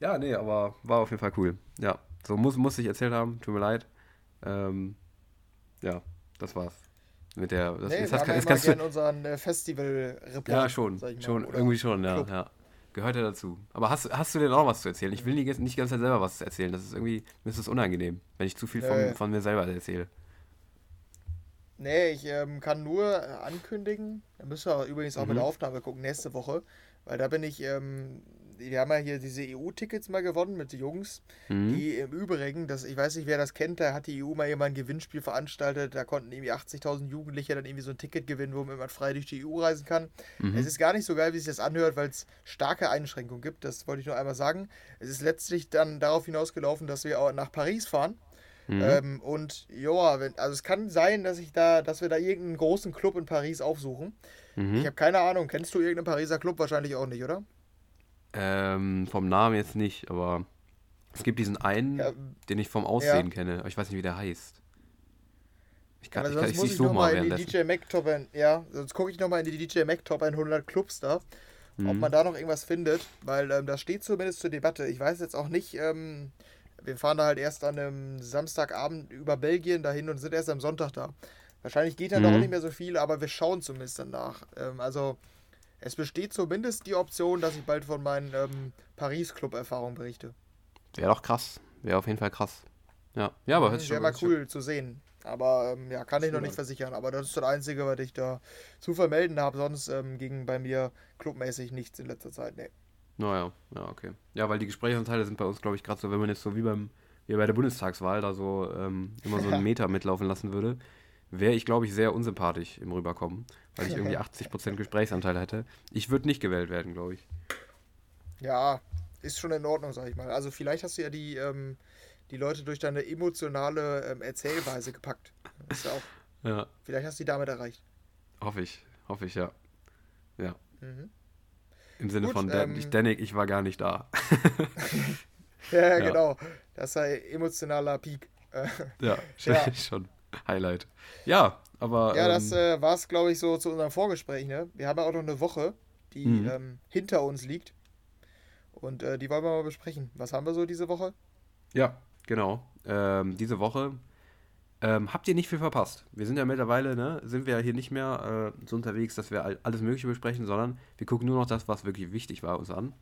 Speaker 1: Ja, nee, aber war auf jeden Fall cool. Ja, so muss, muss ich erzählt haben, tut mir leid. Ähm, ja, das war's. Mit der, das,
Speaker 2: nee, ja
Speaker 1: jetzt
Speaker 2: immer
Speaker 1: kannst du,
Speaker 2: unseren äh, Festival-Report.
Speaker 1: ja, schon, schon, irgendwie schon, ja, ja. Gehört ja dazu. Aber hast, hast du denn auch noch was zu erzählen? Ich will nicht, nicht Zeit selber was erzählen. Das ist irgendwie, mir ist das unangenehm, wenn ich zu viel von, von mir selber erzähle.
Speaker 2: Nee, ich ähm, kann nur äh, ankündigen, da müssen wir übrigens auch mit
Speaker 1: Mhm.
Speaker 2: der Aufnahme gucken, nächste Woche, weil da bin ich, ähm, wir haben ja hier diese EU-Tickets mal gewonnen mit den Jungs,
Speaker 1: Mhm.
Speaker 2: die im Übrigen, das, ich weiß nicht, wer das kennt, da hat die EU mal jemand ein Gewinnspiel veranstaltet, da konnten irgendwie 80.000 Jugendliche dann irgendwie so ein Ticket gewinnen, womit man frei durch die EU reisen kann.
Speaker 1: Mhm.
Speaker 2: Es ist gar nicht so geil, wie sich das anhört, weil es starke Einschränkungen gibt, das wollte ich nur einmal sagen. Es ist letztlich dann darauf hinausgelaufen, dass wir auch nach Paris fahren.
Speaker 1: Mhm.
Speaker 2: Ähm, und ja, wenn, also es kann sein, dass ich da, dass wir da irgendeinen großen Club in Paris aufsuchen.
Speaker 1: Mhm.
Speaker 2: Ich habe keine Ahnung. Kennst du irgendeinen Pariser Club? Wahrscheinlich auch nicht, oder?
Speaker 1: Ähm, vom Namen jetzt nicht, aber es gibt diesen einen,
Speaker 2: Ja,
Speaker 1: den ich vom Aussehen kenne, aber ich weiß nicht, wie der heißt. Ich kann,
Speaker 2: aber
Speaker 1: ich kann ich,
Speaker 2: muss
Speaker 1: ich
Speaker 2: nochmal in die. DJ Mac Top, ein- ja, sonst gucke ich nochmal in die DJ Mac Top 100 Clubs da, ob
Speaker 1: Mhm.
Speaker 2: man da noch irgendwas findet, weil ähm, das steht zumindest zur Debatte. Ich weiß jetzt auch nicht, ähm, wir fahren da halt erst an einem Samstagabend über Belgien dahin und sind erst am Sonntag da. Wahrscheinlich geht dann
Speaker 1: Mhm.
Speaker 2: auch nicht mehr so viel, aber wir schauen zumindest danach. Ähm, also es besteht zumindest die Option, dass ich bald von meinen ähm, Paris-Club-Erfahrungen berichte.
Speaker 1: Wäre doch krass. Wäre auf jeden Fall krass. Ja, ja aber hört sich
Speaker 2: Wäre
Speaker 1: schon
Speaker 2: mal cool zu sehen. Aber ähm, ja, kann ich noch nicht versichern. Aber das ist das Einzige, was ich da zu vermelden habe. Sonst ähm, ging bei mir clubmäßig nichts in letzter Zeit. Nee.
Speaker 1: Naja, ja, okay. Ja, weil die Gesprächsanteile sind bei uns, glaube ich, gerade so, wenn man jetzt so wie beim wie bei der Bundestagswahl da so ähm, immer so einen Meter mitlaufen lassen würde, wäre ich, glaube ich, sehr unsympathisch im Rüberkommen, weil ich irgendwie 80% Gesprächsanteil hätte. Ich würde nicht gewählt werden, glaube ich.
Speaker 2: Ja, ist schon in Ordnung, sag ich mal. Also vielleicht hast du ja die, ähm, die Leute durch deine emotionale ähm, Erzählweise gepackt. Ist ja auch.
Speaker 1: Ja.
Speaker 2: Vielleicht hast du die damit erreicht.
Speaker 1: Hoffe ich, hoffe ich, ja. Ja. Mhm. Im Sinne Gut, von, Dan ähm, Danik, ich war gar nicht da.
Speaker 2: ja, ja, genau. Das sei emotionaler Peak.
Speaker 1: ja, ja, schon Highlight. Ja, aber.
Speaker 2: Ja, ähm, das äh, war es, glaube ich, so zu unserem Vorgespräch. Ne? Wir haben ja auch noch eine Woche, die mhm. ähm, hinter uns liegt. Und äh, die wollen wir mal besprechen. Was haben wir so diese Woche?
Speaker 1: Ja, genau. Ähm, diese Woche ähm, habt ihr nicht viel verpasst. Wir sind ja mittlerweile, ne, sind wir ja hier nicht mehr äh, so unterwegs, dass wir alles Mögliche besprechen, sondern wir gucken nur noch das, was wirklich wichtig war, uns an.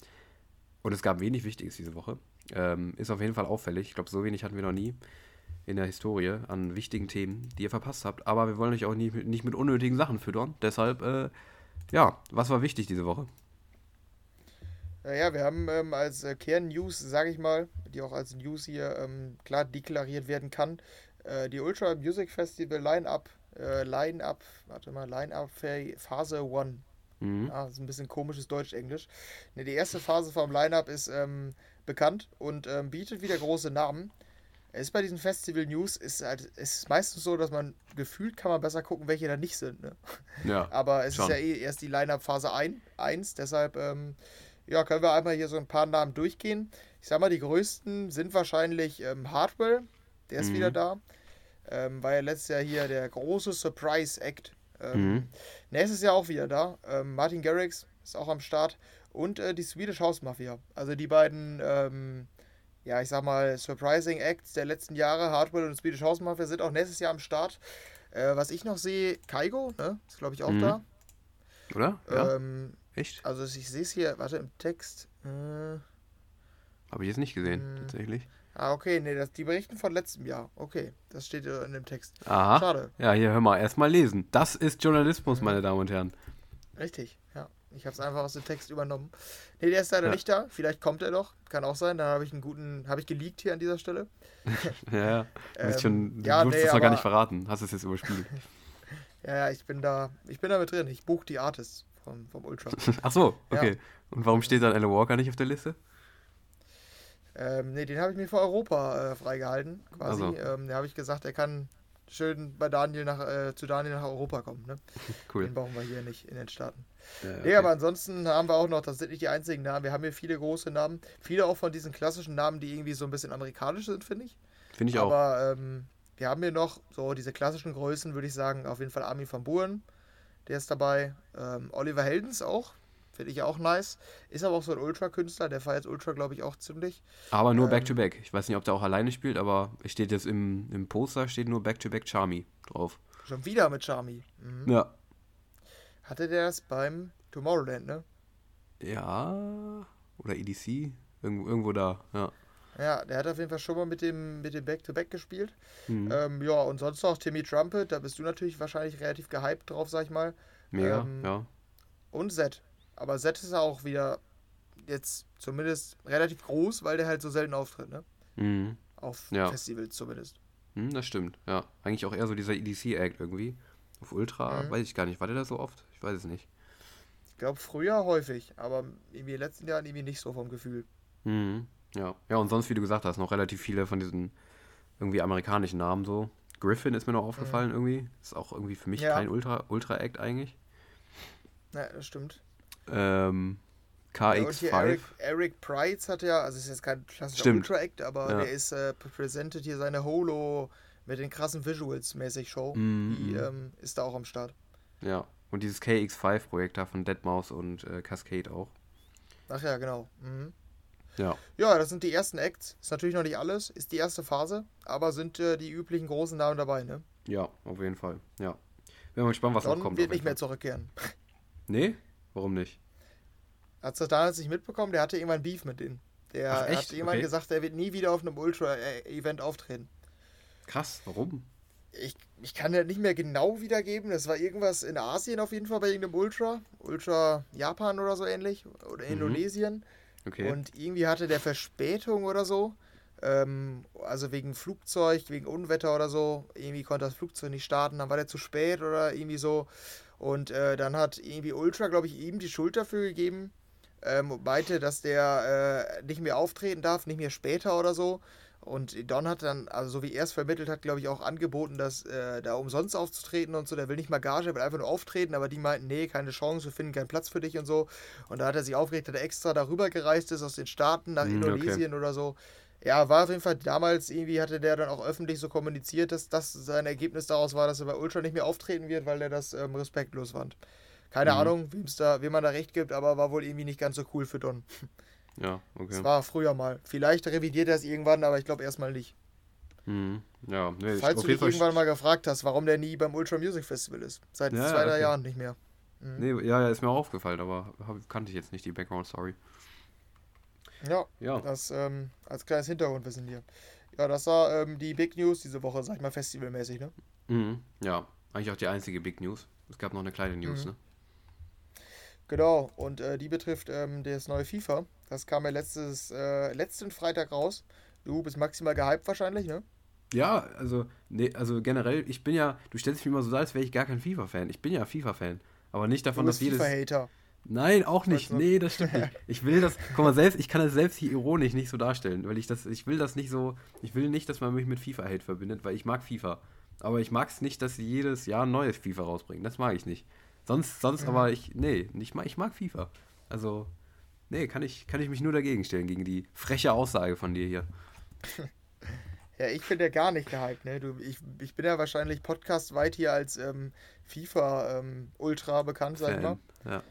Speaker 1: Und es gab wenig Wichtiges diese Woche. Ähm, ist auf jeden Fall auffällig. Ich glaube, so wenig hatten wir noch nie in der Historie an wichtigen Themen, die ihr verpasst habt. Aber wir wollen euch auch nie, nicht mit unnötigen Sachen füttern. Deshalb, äh, ja, was war wichtig diese Woche?
Speaker 2: Naja, wir haben ähm, als äh, Kern-News, sage ich mal, die auch als News hier ähm, klar deklariert werden kann, äh, die Ultra Music Festival Line-Up, äh, Line-Up, warte mal, Line-Up Phase 1 Mhm. Ja, ist ein bisschen komisches Deutsch-Englisch. Ne, die erste Phase vom Line-Up ist ähm, bekannt und ähm, bietet wieder große Namen. Es ist bei diesen Festival News ist halt, es ist meistens so, dass man gefühlt kann man besser gucken, welche da nicht sind. Ne?
Speaker 1: Ja,
Speaker 2: Aber es schon. ist ja eh erst die Line-Up Phase 1, deshalb ähm, ja, können wir einmal hier so ein paar Namen durchgehen. Ich sag mal, die größten sind wahrscheinlich ähm, Hardwell, der ist mhm. wieder da. Ähm, war ja letztes Jahr hier der große Surprise-Act ähm, mhm. Nächstes Jahr auch wieder da. Ähm, Martin Garrix ist auch am Start. Und äh, die Swedish House Mafia. Also die beiden, ähm, ja, ich sag mal, Surprising Acts der letzten Jahre, Hardwell und Swedish House Mafia, sind auch nächstes Jahr am Start. Äh, was ich noch sehe, Kaigo, ne? Ist glaube ich auch mhm. da.
Speaker 1: Oder? Ja. Ähm, Echt?
Speaker 2: Also ich sehe es hier, warte, im Text. Äh,
Speaker 1: Habe ich jetzt nicht gesehen, mh. tatsächlich.
Speaker 2: Ah, okay, nee, das, die berichten von letztem Jahr. Okay, das steht in dem Text.
Speaker 1: Aha. Schade. Ja, hier, hör mal, erstmal lesen. Das ist Journalismus, mhm. meine Damen und Herren.
Speaker 2: Richtig, ja. Ich habe es einfach aus dem Text übernommen. Nee, der ist leider ja. nicht da. Vielleicht kommt er doch. Kann auch sein. Dann habe ich einen guten, habe ich geleakt hier an dieser Stelle.
Speaker 1: ja, ja. Du, ähm, schon, du ja, nee, es noch gar nicht verraten. Hast es jetzt überspielt.
Speaker 2: ja, ja, ich bin da, ich bin da mit drin. Ich buche die Artists vom, vom Ultra.
Speaker 1: Ach so, okay. Ja. Und warum steht dann Alan Walker nicht auf der Liste?
Speaker 2: Ähm, ne, den habe ich mir für Europa äh, freigehalten, quasi. Also. Ähm, da habe ich gesagt, er kann schön bei Daniel nach, äh, zu Daniel nach Europa kommen. Ne?
Speaker 1: Cool.
Speaker 2: Den brauchen wir hier nicht in den Staaten. Ja, okay. Nee, aber ansonsten haben wir auch noch, das sind nicht die einzigen Namen, wir haben hier viele große Namen. Viele auch von diesen klassischen Namen, die irgendwie so ein bisschen amerikanisch sind, finde ich.
Speaker 1: Finde ich
Speaker 2: aber,
Speaker 1: auch.
Speaker 2: Aber ähm, wir haben hier noch so diese klassischen Größen, würde ich sagen, auf jeden Fall Armin van Buuren, der ist dabei. Ähm, Oliver Heldens auch, Finde ich auch nice. Ist aber auch so ein Ultra-Künstler, der feiert Ultra, glaube ich, auch ziemlich.
Speaker 1: Aber nur Back-to-Back. Ähm, -back. Ich weiß nicht, ob der auch alleine spielt, aber es steht jetzt im, im Poster steht nur Back-to-Back -back Charmy drauf.
Speaker 2: Schon wieder mit Charmy.
Speaker 1: Mhm. Ja.
Speaker 2: Hatte der das beim Tomorrowland, ne?
Speaker 1: Ja. Oder EDC. Irgendwo, irgendwo da, ja.
Speaker 2: Ja, der hat auf jeden Fall schon mal mit dem mit dem Back-to-Back -Back gespielt. Mhm. Ähm, ja, und sonst noch Timmy Trumpet, da bist du natürlich wahrscheinlich relativ gehypt drauf, sag ich mal.
Speaker 1: Mega, ähm, ja.
Speaker 2: Und Zed. Aber Zed ist auch wieder jetzt zumindest relativ groß, weil der halt so selten auftritt, ne?
Speaker 1: Mhm.
Speaker 2: Auf ja. Festivals zumindest.
Speaker 1: Mhm, das stimmt, ja. Eigentlich auch eher so dieser EDC-Act irgendwie. Auf Ultra, mhm. weiß ich gar nicht. War der da so oft? Ich weiß es nicht.
Speaker 2: Ich glaube früher häufig, aber irgendwie in den letzten Jahren irgendwie nicht so vom Gefühl.
Speaker 1: Mhm. Ja. Ja, und sonst, wie du gesagt hast, noch relativ viele von diesen irgendwie amerikanischen Namen so. Griffin ist mir noch aufgefallen mhm. irgendwie. Ist auch irgendwie für mich ja. kein Ultra-Act Ultra eigentlich.
Speaker 2: Ja, das stimmt.
Speaker 1: Ähm, KX5. Ja,
Speaker 2: Eric, Eric Price hat ja, also ist jetzt kein klassischer Ultra-Act, aber ja. der ist äh, präsentiert hier seine Holo mit den krassen Visuals mäßig Show.
Speaker 1: Mm,
Speaker 2: die ähm, ist da auch am Start.
Speaker 1: Ja, und dieses KX5-Projekt da von Deadmau5 und äh, Cascade auch.
Speaker 2: Ach ja, genau. Mhm.
Speaker 1: Ja.
Speaker 2: Ja, das sind die ersten Acts. Ist natürlich noch nicht alles, ist die erste Phase, aber sind äh, die üblichen großen Namen dabei, ne?
Speaker 1: Ja, auf jeden Fall. Ja. Bin mal gespannt, was
Speaker 2: Don
Speaker 1: noch kommt.
Speaker 2: wird nicht mehr zurückkehren.
Speaker 1: Nee? Warum nicht?
Speaker 2: Hat es damals nicht mitbekommen? Der hatte irgendwann Beef mit denen. Der Ach, hat irgendwann okay. gesagt, er wird nie wieder auf einem Ultra-Event auftreten.
Speaker 1: Krass, warum?
Speaker 2: ich, ich kann ja nicht mehr genau wiedergeben. Das war irgendwas in Asien auf jeden Fall bei irgendeinem Ultra. Ultra Japan oder so ähnlich. Oder
Speaker 1: Mhm.
Speaker 2: Indonesien.
Speaker 1: Okay.
Speaker 2: Und irgendwie hatte der Verspätung oder so. Ähm, also wegen Flugzeug, wegen Unwetter oder so. Irgendwie konnte das Flugzeug nicht starten. Dann war der zu spät oder irgendwie so. Und äh, dann hat irgendwie Ultra, glaube ich, ihm die Schuld dafür gegeben. Ähm, meinte, dass der äh, nicht mehr auftreten darf, nicht mehr später oder so. Und Don hat dann, also so wie er es vermittelt hat, glaube ich, auch angeboten, dass äh, da umsonst aufzutreten und so. Der will nicht mal Gage, er will einfach nur auftreten, aber die meinten, nee, keine Chance, wir finden keinen Platz für dich und so. Und da hat er sich aufgeregt, dass er extra darüber gereist ist aus den Staaten nach
Speaker 1: okay.
Speaker 2: Indonesien oder so. Ja, war auf jeden Fall damals irgendwie hatte der dann auch öffentlich so kommuniziert, dass das sein Ergebnis daraus war, dass er bei Ultra nicht mehr auftreten wird, weil er das ähm, respektlos fand. Keine
Speaker 1: Mhm.
Speaker 2: Ahnung, wem's da, wem man da recht gibt, aber war wohl irgendwie nicht ganz so cool für Don.
Speaker 1: Ja, okay.
Speaker 2: Das war früher mal. Vielleicht revidiert er es irgendwann, aber ich glaube erstmal nicht.
Speaker 1: Mhm. Ja, nee,
Speaker 2: Falls
Speaker 1: auf
Speaker 2: du dich irgendwann mal gefragt hast, warum der nie beim Ultra Music Festival ist. Seit
Speaker 1: Ja,
Speaker 2: zwei, drei
Speaker 1: okay.
Speaker 2: Jahren nicht mehr. Mhm.
Speaker 1: Nee, ja, ist mir auch aufgefallen, aber kannte ich jetzt nicht die Background-Story.
Speaker 2: Ja,
Speaker 1: Ja.
Speaker 2: das ähm, als kleines Hintergrundwissen hier. Ja, das war ähm, die Big News diese Woche, sag ich mal, festivalmäßig, ne?
Speaker 1: Mhm. Ja, eigentlich auch die einzige Big News. Es gab noch eine kleine News,
Speaker 2: Mhm.
Speaker 1: ne?
Speaker 2: Genau, und äh, die betrifft ähm, das neue FIFA. Das kam ja letztes, äh, letzten Freitag raus. Du bist maximal gehypt wahrscheinlich, ne?
Speaker 1: Ja, also, nee, also generell, ich bin ja, du stellst mich immer so dar, als wäre ich gar kein FIFA-Fan. Ich bin ja FIFA-Fan. Aber nicht
Speaker 2: Du
Speaker 1: davon, dass
Speaker 2: bist
Speaker 1: jedes.
Speaker 2: FIFA-Hater.
Speaker 1: Nein, auch nicht. Nee, das stimmt nicht. Ich will das, guck mal, selbst, ich kann das selbst hier ironisch nicht so darstellen, weil ich das, ich will das nicht so, ich will nicht, dass man mich mit FIFA-Hate verbindet, weil ich mag FIFA. Aber ich mag es nicht, dass sie jedes Jahr ein neues FIFA rausbringen. Das mag ich nicht. Sonst, sonst
Speaker 2: Mhm.
Speaker 1: aber ich, nee, ich mag, ich mag FIFA. Also, nee, kann ich, kann ich mich nur dagegen stellen, gegen die freche Aussage von dir hier.
Speaker 2: Ja, ich bin ja gar nicht gehypt, ne? Du, ich, ich bin ja wahrscheinlich podcastweit hier als ähm, FIFA-Ultra bekannt, sag ich mal.
Speaker 1: Ja.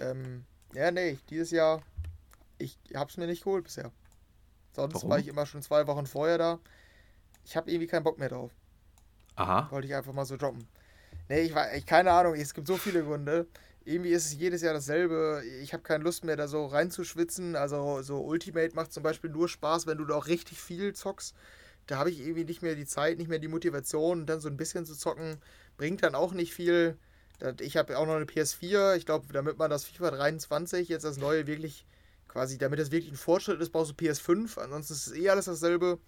Speaker 2: Ähm, ja, nee, dieses Jahr, ich hab's mir nicht geholt bisher. Sonst
Speaker 1: Warum?
Speaker 2: war ich immer schon zwei Wochen vorher da. Ich habe irgendwie keinen Bock mehr drauf.
Speaker 1: Aha.
Speaker 2: Wollte ich einfach mal so droppen. Nee, ich war, ich, keine Ahnung, es gibt so viele Gründe. Irgendwie ist es jedes Jahr dasselbe. Ich habe keine Lust mehr, da so reinzuschwitzen. Also, so Ultimate macht zum Beispiel nur Spaß, wenn du da auch richtig viel zockst. Da habe ich irgendwie nicht mehr die Zeit, nicht mehr die Motivation. Und dann so ein bisschen zu zocken, bringt dann auch nicht viel. Ich habe auch noch eine PS4. Ich glaube, damit man das FIFA 23, jetzt das neue, wirklich quasi, damit das wirklich ein Fortschritt ist, brauchst du PS5. Ansonsten ist es eh alles dasselbe.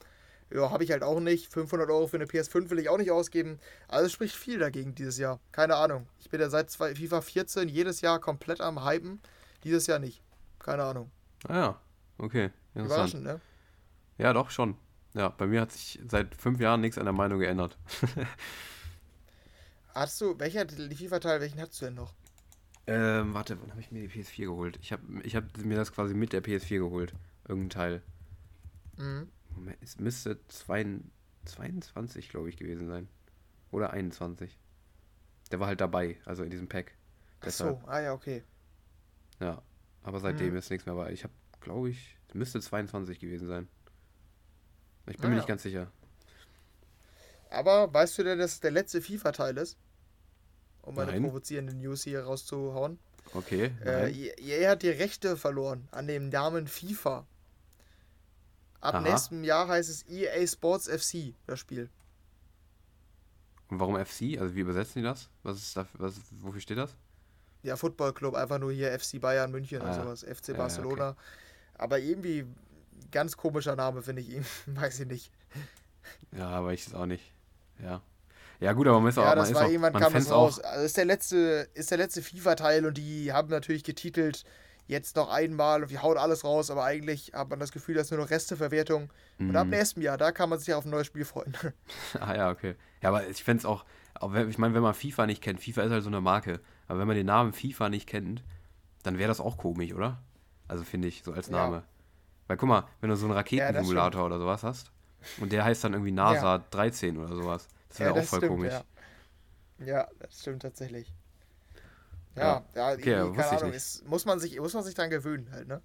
Speaker 2: Ja, habe ich halt auch nicht. 500 Euro für eine PS5 will ich auch nicht ausgeben. Also es spricht viel dagegen dieses Jahr. Keine Ahnung. Ich bin ja seit zwei, FIFA 14 jedes Jahr komplett am Hypen. Dieses Jahr nicht. Keine Ahnung.
Speaker 1: Ah ja, okay.
Speaker 2: Überraschend, ne?
Speaker 1: Ja, doch, schon. Ja, bei mir hat sich seit fünf Jahren nichts an der Meinung geändert.
Speaker 2: Hast du, welcher die FIFA-Teil, welchen hast du denn noch?
Speaker 1: Ähm, warte, wann habe ich mir die PS4 geholt? Ich habe ich hab mir das quasi mit der PS4 geholt. Irgendein Teil.
Speaker 2: Mhm.
Speaker 1: Moment, es müsste zwei, 22, glaube ich, gewesen sein. Oder 21. Der war halt dabei, also in diesem Pack.
Speaker 2: Ach
Speaker 1: Deshalb,
Speaker 2: so, ah ja, okay.
Speaker 1: ja. Aber seitdem
Speaker 2: Mhm.
Speaker 1: ist nichts mehr bei. Ich habe, glaube ich, es müsste 22 gewesen sein. Ich bin
Speaker 2: Ah
Speaker 1: mir
Speaker 2: ja.
Speaker 1: nicht ganz sicher.
Speaker 2: Aber weißt du denn, dass es der letzte FIFA-Teil ist? Um eine
Speaker 1: Nein.
Speaker 2: provozierende News hier rauszuhauen.
Speaker 1: Okay.
Speaker 2: Äh. EA hat die Rechte verloren an dem Namen FIFA. Ab
Speaker 1: Aha.
Speaker 2: nächstem Jahr heißt es EA Sports FC, das Spiel.
Speaker 1: Und warum FC? Also wie übersetzen die das? Was ist da, was, wofür steht das?
Speaker 2: Ja, Football Club, einfach nur hier FC Bayern München und
Speaker 1: Ah, ja.
Speaker 2: sowas, FC
Speaker 1: Ja,
Speaker 2: Barcelona. Aber irgendwie ganz komischer Name, finde ich ihn. Weiß ich nicht.
Speaker 1: Ja, aber ich es auch nicht. Ja. Ja, gut, aber man ist auch,
Speaker 2: Ja,
Speaker 1: man
Speaker 2: das war
Speaker 1: auch,
Speaker 2: irgendwann kam es raus. Also ist der letzte, ist der letzte FIFA-Teil und die haben natürlich getitelt, jetzt noch einmal und wir hauen alles raus, aber eigentlich hat man das Gefühl, das ist nur noch Resteverwertung. Und ab
Speaker 1: Mhm.
Speaker 2: nächstem Jahr, da kann man sich ja auf ein neues Spiel freuen.
Speaker 1: Ah ja, okay. Ja, aber ich fände es auch, auch ich meine, wenn man FIFA nicht kennt, FIFA ist halt so eine Marke, aber wenn man den Namen FIFA nicht kennt, dann wäre das auch komisch, oder? Also finde ich, so als
Speaker 2: Ja.
Speaker 1: Name. Weil guck mal, wenn du so einen Raketensimulator oder sowas hast und der heißt dann irgendwie NASA 13 oder sowas, das wäre auch voll komisch.
Speaker 2: Ja. ja, das stimmt tatsächlich. Ja, ja,
Speaker 1: okay,
Speaker 2: irgendwie,
Speaker 1: wusste
Speaker 2: keine Ahnung, es, muss, man sich, muss man sich dran gewöhnen halt, ne?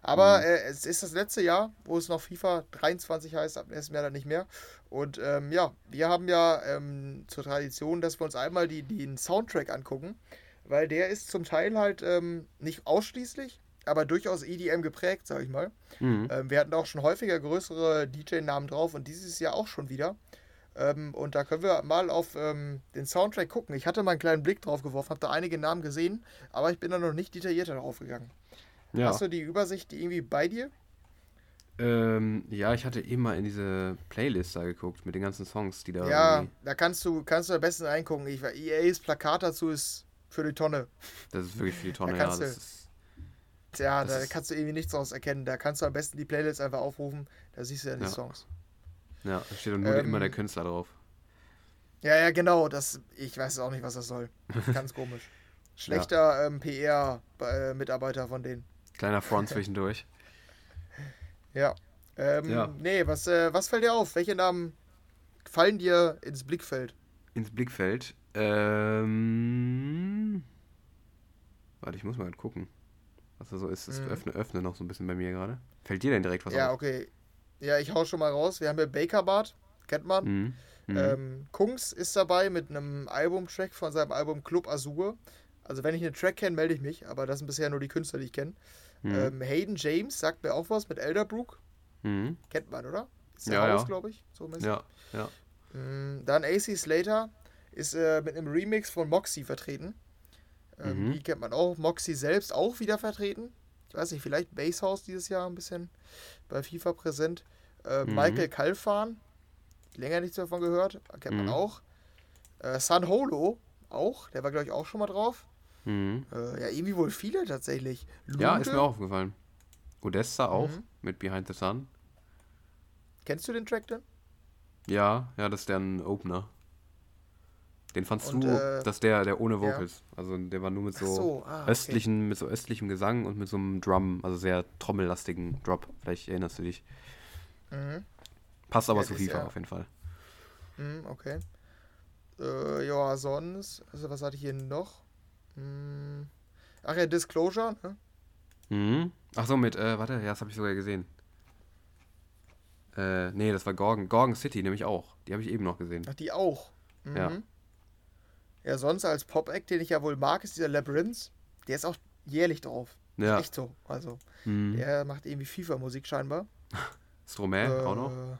Speaker 2: Aber
Speaker 1: Mhm.
Speaker 2: äh, es ist das letzte Jahr, wo es noch FIFA 23 heißt, ab nächstem Jahr dann nicht mehr. Und ähm, ja, wir haben ja ähm, zur Tradition, dass wir uns einmal die, den Soundtrack angucken, weil der ist zum Teil halt ähm, nicht ausschließlich, aber durchaus EDM geprägt, sag ich mal.
Speaker 1: Mhm.
Speaker 2: Ähm, wir hatten auch schon häufiger größere DJ-Namen drauf und dieses Jahr auch schon wieder. Ähm, und da können wir mal auf ähm, den Soundtrack gucken. Ich hatte mal einen kleinen Blick drauf geworfen, habe da einige Namen gesehen, aber ich bin da noch nicht detaillierter drauf gegangen.
Speaker 1: Ja.
Speaker 2: Hast du die Übersicht irgendwie bei dir?
Speaker 1: Ähm, ja, ich hatte eben mal in diese Playlist da geguckt mit den ganzen Songs, die da
Speaker 2: Ja,
Speaker 1: irgendwie.
Speaker 2: da kannst du, kannst du am besten reingucken. Ich, EAs Plakat dazu ist für die Tonne.
Speaker 1: Das ist wirklich für die Tonne,
Speaker 2: Da
Speaker 1: ja.
Speaker 2: kannst
Speaker 1: Das
Speaker 2: du-
Speaker 1: ist,
Speaker 2: Tja,
Speaker 1: Das
Speaker 2: da
Speaker 1: ist-
Speaker 2: kannst du irgendwie nichts draus erkennen. Da kannst du am besten die Playlist einfach aufrufen. Da siehst du ja die
Speaker 1: Ja.
Speaker 2: Songs.
Speaker 1: Ja, da steht nur
Speaker 2: Ähm,
Speaker 1: immer der Künstler drauf.
Speaker 2: Ja, ja, genau. Das, ich weiß auch nicht, was das soll. Ganz komisch. Schlechter ähm, PR-Mitarbeiter von denen.
Speaker 1: Kleiner Front zwischendurch.
Speaker 2: Ja. Ähm,
Speaker 1: Ja.
Speaker 2: Nee, was, äh, was fällt dir auf? Welche Namen fallen dir ins Blickfeld?
Speaker 1: Ins Blickfeld. Ähm. Warte, ich muss mal gucken. Was da so ist. Es
Speaker 2: Mhm.
Speaker 1: öffne, öffne noch so ein bisschen bei mir gerade. Fällt dir denn direkt was
Speaker 2: ja,
Speaker 1: auf?
Speaker 2: okay. Ja, ich hau schon mal raus. Wir haben hier Bakerbart, kennt man.
Speaker 1: Mhm. Mhm.
Speaker 2: Ähm, Kungs ist dabei mit einem Albumtrack von seinem Album Club Azur. Also wenn ich einen Track kenne, melde ich mich, aber das sind bisher nur die Künstler, die ich kenne.
Speaker 1: Mhm.
Speaker 2: Ähm, Hayden James sagt mir auch was mit Elderbrook.
Speaker 1: Mhm.
Speaker 2: Kennt man, oder? Ist
Speaker 1: Ja,
Speaker 2: Haus,
Speaker 1: ja.
Speaker 2: glaube ich. So mäßig.
Speaker 1: Ja, ja.
Speaker 2: Mm, Dann AC Slater ist äh, mit einem Remix von Moxie vertreten. Ähm,
Speaker 1: Mhm.
Speaker 2: Die kennt man auch. Moxie selbst auch wieder vertreten. Ich weiß nicht, vielleicht Basehouse dieses Jahr ein bisschen bei FIFA präsent. Äh,
Speaker 1: Mhm.
Speaker 2: Michael Kalfan, länger nichts davon gehört, kennt man
Speaker 1: Mhm.
Speaker 2: auch. Äh, San Holo auch, der war glaube ich auch schon mal drauf.
Speaker 1: Mhm.
Speaker 2: Äh, ja, irgendwie wohl viele tatsächlich.
Speaker 1: Ja, ist mir auch aufgefallen. Odessa auch
Speaker 2: Mhm.
Speaker 1: mit Behind the Sun.
Speaker 2: Kennst du den Track denn?
Speaker 1: Ja, ja, das ist deren Opener. Den fandst
Speaker 2: Und,
Speaker 1: du,
Speaker 2: äh,
Speaker 1: dass der, der ohne
Speaker 2: ja.
Speaker 1: Vocals. Also der war nur mit so,
Speaker 2: so, ah, okay.
Speaker 1: östlichen, mit so östlichem Gesang und mit so einem Drum, also sehr trommellastigen Drop. Vielleicht erinnerst du dich.
Speaker 2: Mhm.
Speaker 1: Passt aber
Speaker 2: Ja,
Speaker 1: zu FIFA
Speaker 2: ja-
Speaker 1: auf jeden Fall.
Speaker 2: Hm, okay. Äh, ja, sonst, also was hatte ich hier noch? Hm. Ach ja, Disclosure, ne?
Speaker 1: Mhm. Ach so, mit, äh, warte, ja, das habe ich sogar gesehen. Äh, nee, das war Gorgon. Gorgon City nämlich auch. Die habe ich eben noch gesehen.
Speaker 2: Ach, die auch. Mhm.
Speaker 1: Ja.
Speaker 2: Ja, sonst als Pop-Act, den ich ja wohl mag, ist dieser Labyrinth. Der ist auch jährlich drauf.
Speaker 1: Ja.
Speaker 2: Echt so. Also,
Speaker 1: Mhm.
Speaker 2: der macht irgendwie FIFA-Musik scheinbar.
Speaker 1: Stromae auch noch.
Speaker 2: Äh,